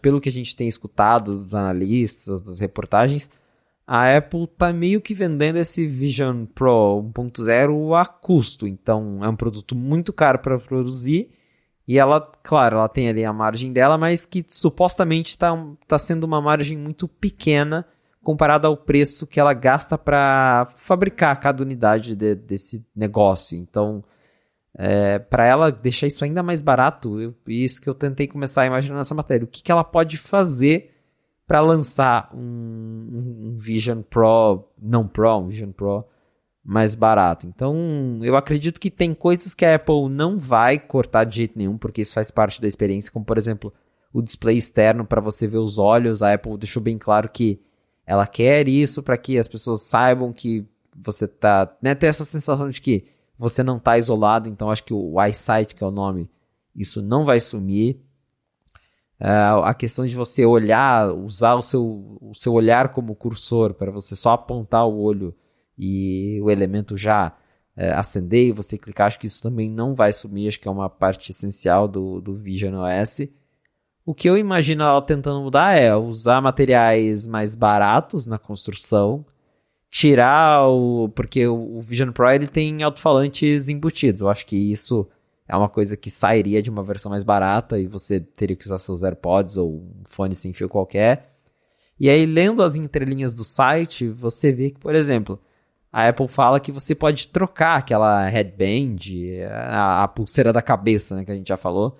pelo que a gente tem escutado dos analistas, das reportagens, a Apple está meio que vendendo esse Vision Pro 1.0 a custo. Então é um produto muito caro para produzir. E ela, claro, ela tem ali a margem dela, mas que supostamente está tá sendo uma margem muito pequena comparada ao preço que ela gasta para fabricar cada unidade de, desse negócio. Então, é, para ela deixar isso ainda mais barato, eu, isso que eu tentei começar a imaginar nessa matéria. O que, que ela pode fazer para lançar um, um, Vision Pro, não Pro, um Vision Pro mais barato. Então, eu acredito que tem coisas que a Apple não vai cortar de jeito nenhum, porque isso faz parte da experiência, como por exemplo, o display externo para você ver os olhos. A Apple deixou bem claro que ela quer isso para que as pessoas saibam que você tá, né, ter essa sensação de que você não tá isolado, então acho que o EyeSight, que é o nome, isso não vai sumir. Uh, a questão de você olhar, usar o seu, o seu olhar como cursor para você só apontar o olho e o elemento já uh, acender e você clicar, acho que isso também não vai sumir, acho que é uma parte essencial do, do Vision OS. O que eu imagino ela tentando mudar é usar materiais mais baratos na construção, tirar o. Porque o Vision Pro ele tem alto-falantes embutidos, eu acho que isso é uma coisa que sairia de uma versão mais barata e você teria que usar seus AirPods ou um fone sem fio qualquer. E aí, lendo as entrelinhas do site, você vê que, por exemplo, a Apple fala que você pode trocar aquela headband, a, a pulseira da cabeça, né, que a gente já falou.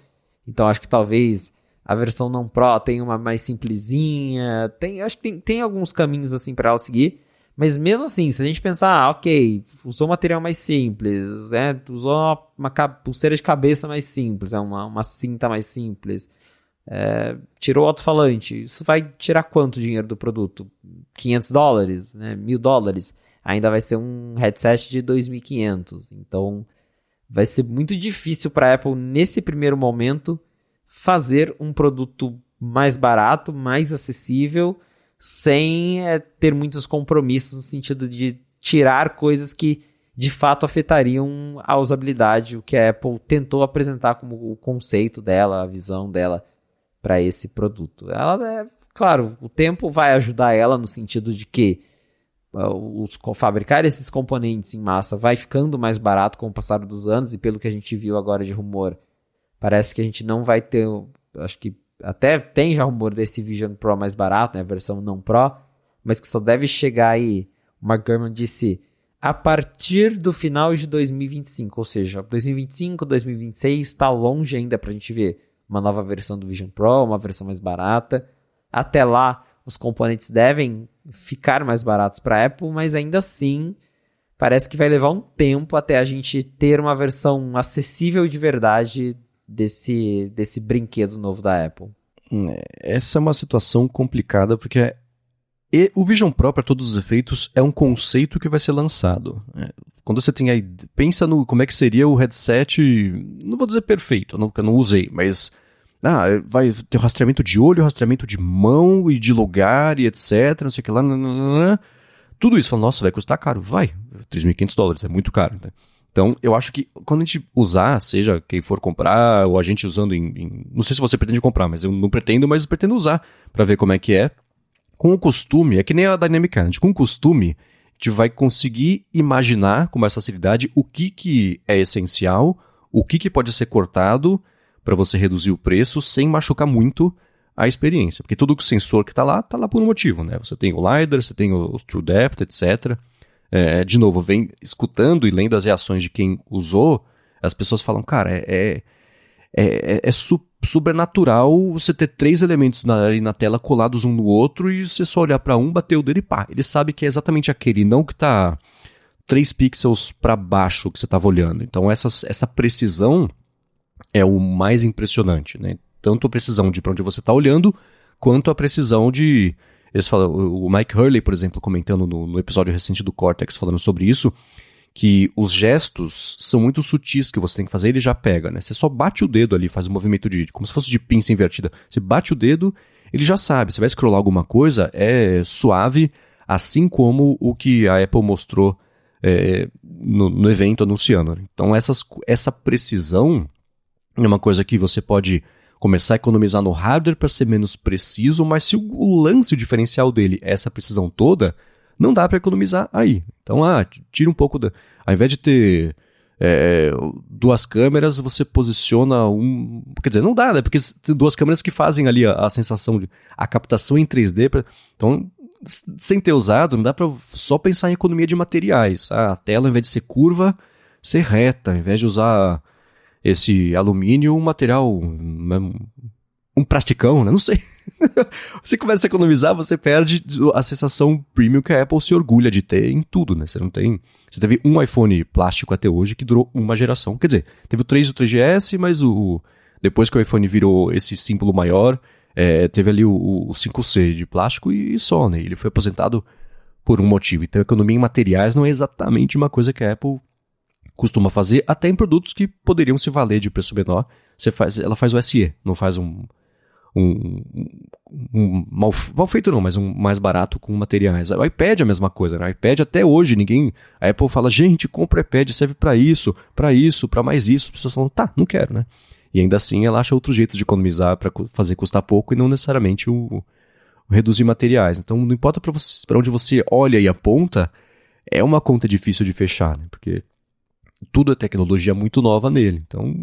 Então, acho que talvez a versão não Pro tenha uma mais simplesinha. Tem, acho que tem, tem alguns caminhos assim para ela seguir. Mas mesmo assim, se a gente pensar, ah, ok, usou um material mais simples, é, usou uma, uma pulseira de cabeça mais simples, é uma, uma cinta mais simples, é, tirou o alto-falante, isso vai tirar quanto dinheiro do produto? 500 dólares, né, mil dólares. Ainda vai ser um headset de 2.500. Então, vai ser muito difícil para a Apple, nesse primeiro momento, fazer um produto mais barato, mais acessível, sem é, ter muitos compromissos no sentido de tirar coisas que de fato afetariam a usabilidade, o que a Apple tentou apresentar como o conceito dela, a visão dela para esse produto. Ela é, claro, o tempo vai ajudar ela no sentido de que uh, os, fabricar esses componentes em massa vai ficando mais barato com o passar dos anos e pelo que a gente viu agora de rumor, parece que a gente não vai ter, acho que até tem já rumor desse Vision Pro mais barato, né, a versão não Pro, mas que só deve chegar aí. O Mark Gurman disse a partir do final de 2025, ou seja, 2025, 2026 está longe ainda para a gente ver uma nova versão do Vision Pro, uma versão mais barata. Até lá, os componentes devem ficar mais baratos para a Apple, mas ainda assim parece que vai levar um tempo até a gente ter uma versão acessível de verdade desse, desse brinquedo novo da Apple. É, essa é uma situação complicada porque e o Vision Pro, para todos os efeitos, é um conceito que vai ser lançado. É, quando você tem aí. Pensa no como é que seria o headset. Não vou dizer perfeito, não, eu não usei, mas. Ah, vai ter rastreamento de olho, rastreamento de mão e de lugar e etc. Não sei o que lá. Tudo isso. Fala, nossa, vai custar caro. Vai. 3.500 dólares, é muito caro. Né? Então, eu acho que quando a gente usar, seja quem for comprar, ou a gente usando em, em. Não sei se você pretende comprar, mas eu não pretendo, mas pretendo usar para ver como é que é com o costume, é que nem a Dynamic Island, com o costume, a gente vai conseguir imaginar com mais facilidade o que, que é essencial, o que, que pode ser cortado para você reduzir o preço sem machucar muito a experiência. Porque todo o sensor que está lá, está lá por um motivo. Né? Você tem o LiDAR, você tem o True Depth, etc. É, de novo, vem escutando e lendo as reações de quem usou, as pessoas falam, cara, é, é, é, é sobrenatural você ter três elementos na, na tela colados um no outro e você só olhar para um, bater o dedo e pá. Ele sabe que é exatamente aquele, não que tá três pixels para baixo que você estava olhando. Então essa, essa precisão é o mais impressionante, né? Tanto a precisão de para onde você está olhando, quanto a precisão de eles falam, o Mike Hurley, por exemplo, comentando no, no episódio recente do Cortex falando sobre isso, que os gestos são muito sutis que você tem que fazer, ele já pega, né? Você só bate o dedo ali, faz um movimento de como se fosse de pinça invertida. Você bate o dedo, ele já sabe. Você vai scrollar alguma coisa, é suave, assim como o que a Apple mostrou é, no, no, evento anunciando. Então essas, essa precisão é uma coisa que você pode começar a economizar no hardware para ser menos preciso, mas se o, lance, diferencial dele é essa precisão toda, não dá para economizar aí. Então, ah, tira um pouco da. Ao invés de ter é, duas câmeras, você posiciona um. Quer dizer, não dá, né? Porque tem duas câmeras que fazem ali a, a sensação de. a captação em 3D. Pra, então, sem ter usado, não dá para só pensar em economia de materiais. Ah, a tela, ao invés de ser curva, ser reta. Ao invés de usar esse alumínio, um material. Um, plasticão, né? Não sei. você começa a economizar, você perde a sensação premium que a Apple se orgulha de ter em tudo, né? Você não tem. Você teve um iPhone plástico até hoje que durou uma geração. Quer dizer, teve o 3 e o 3GS, mas o. Depois que o iPhone virou esse símbolo maior, é, teve ali o, o 5C de plástico e só, né? Ele foi aposentado por um motivo. Então, economia em materiais não é exatamente uma coisa que a Apple costuma fazer, até em produtos que poderiam se valer de preço menor. Você faz, ela faz o SE, não faz um, um, um mal, mal, feito não, mas um mais barato com materiais. O iPad é a mesma coisa, né? O iPad até hoje ninguém, a Apple fala, gente, compra iPad, serve para isso, para isso, para mais isso. As pessoas falam, tá, não quero, né? E ainda assim ela acha outro jeito de economizar para fazer custar pouco e não necessariamente o, o reduzir materiais. Então não importa para onde você olha e aponta, é uma conta difícil de fechar, né? Porque tudo é tecnologia muito nova nele. Então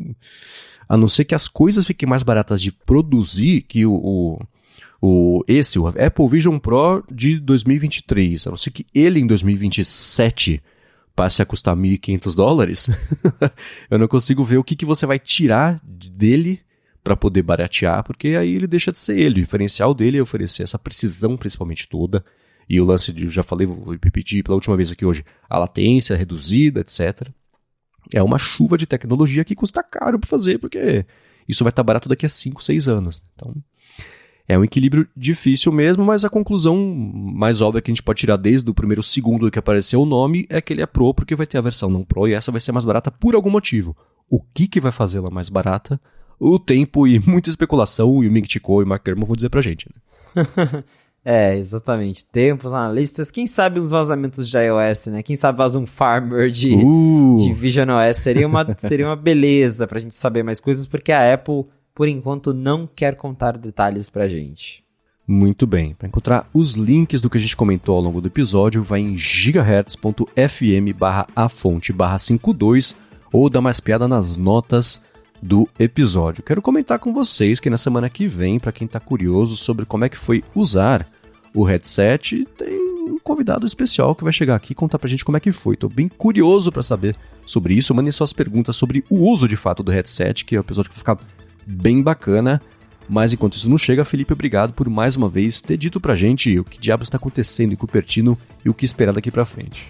a não ser que as coisas fiquem mais baratas de produzir que o, o, o esse, o Apple Vision Pro de 2023, a não ser que ele em 2027 passe a custar 1.500 dólares, eu não consigo ver o que, que você vai tirar dele para poder baratear, porque aí ele deixa de ser ele. O diferencial dele é oferecer essa precisão, principalmente toda, e o lance de, já falei, vou repetir pela última vez aqui hoje, a latência reduzida, etc é uma chuva de tecnologia que custa caro para fazer, porque isso vai estar barato daqui a 5, 6 anos. Então, é um equilíbrio difícil mesmo, mas a conclusão mais óbvia que a gente pode tirar desde o primeiro segundo que apareceu o nome é que ele é Pro, porque vai ter a versão não Pro e essa vai ser mais barata por algum motivo. O que, que vai fazê-la mais barata? O tempo e muita especulação, e o Ming Chico e o Mark Kerman vão dizer pra gente. Né? É, exatamente. Tempos, analistas, quem sabe uns vazamentos de iOS, né? Quem sabe vaza um farmer de, Uh, de Vision OS. Seria uma, seria uma beleza pra gente saber mais coisas, porque a Apple, por enquanto, não quer contar detalhes pra gente. Muito bem. Para encontrar os links do que a gente comentou ao longo do episódio, vai em gigahertz.fm barra a fonte barra 52 ou dá mais piada nas notas do episódio. Quero comentar com vocês que na semana que vem, para quem está curioso sobre como é que foi usar o headset, tem um convidado especial que vai chegar aqui e contar pra gente como é que foi. Tô bem curioso para saber sobre isso. Mandem suas perguntas sobre o uso de fato do headset, que é um episódio que vai ficar bem bacana. Mas enquanto isso não chega, Felipe, obrigado por mais uma vez ter dito pra gente o que diabos está acontecendo em Cupertino e o que esperar daqui pra frente.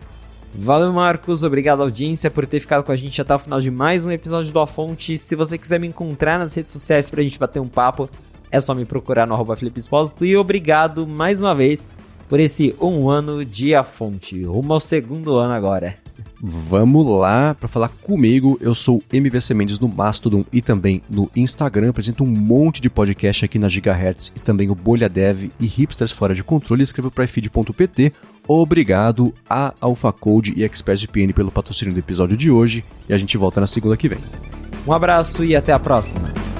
Valeu, Marcos. Obrigado, audiência, por ter ficado com a gente até o final de mais um episódio do A Fonte. Se você quiser me encontrar nas redes sociais pra gente bater um papo, é só me procurar no arroba Felipe Espósito. E obrigado mais uma vez por esse um ano de A Fonte. Rumo ao segundo ano agora. Vamos lá para falar comigo. Eu sou MVC Mendes no Mastodon e também no Instagram. Apresento um monte de podcast aqui na Gigahertz e também o Bolha Dev e Hipsters Fora de Controle. Escreva para ifeed.pt. Obrigado a AlphaCode e ExpressVPN pelo patrocínio do episódio de hoje e a gente volta na segunda que vem. Um abraço e até a próxima.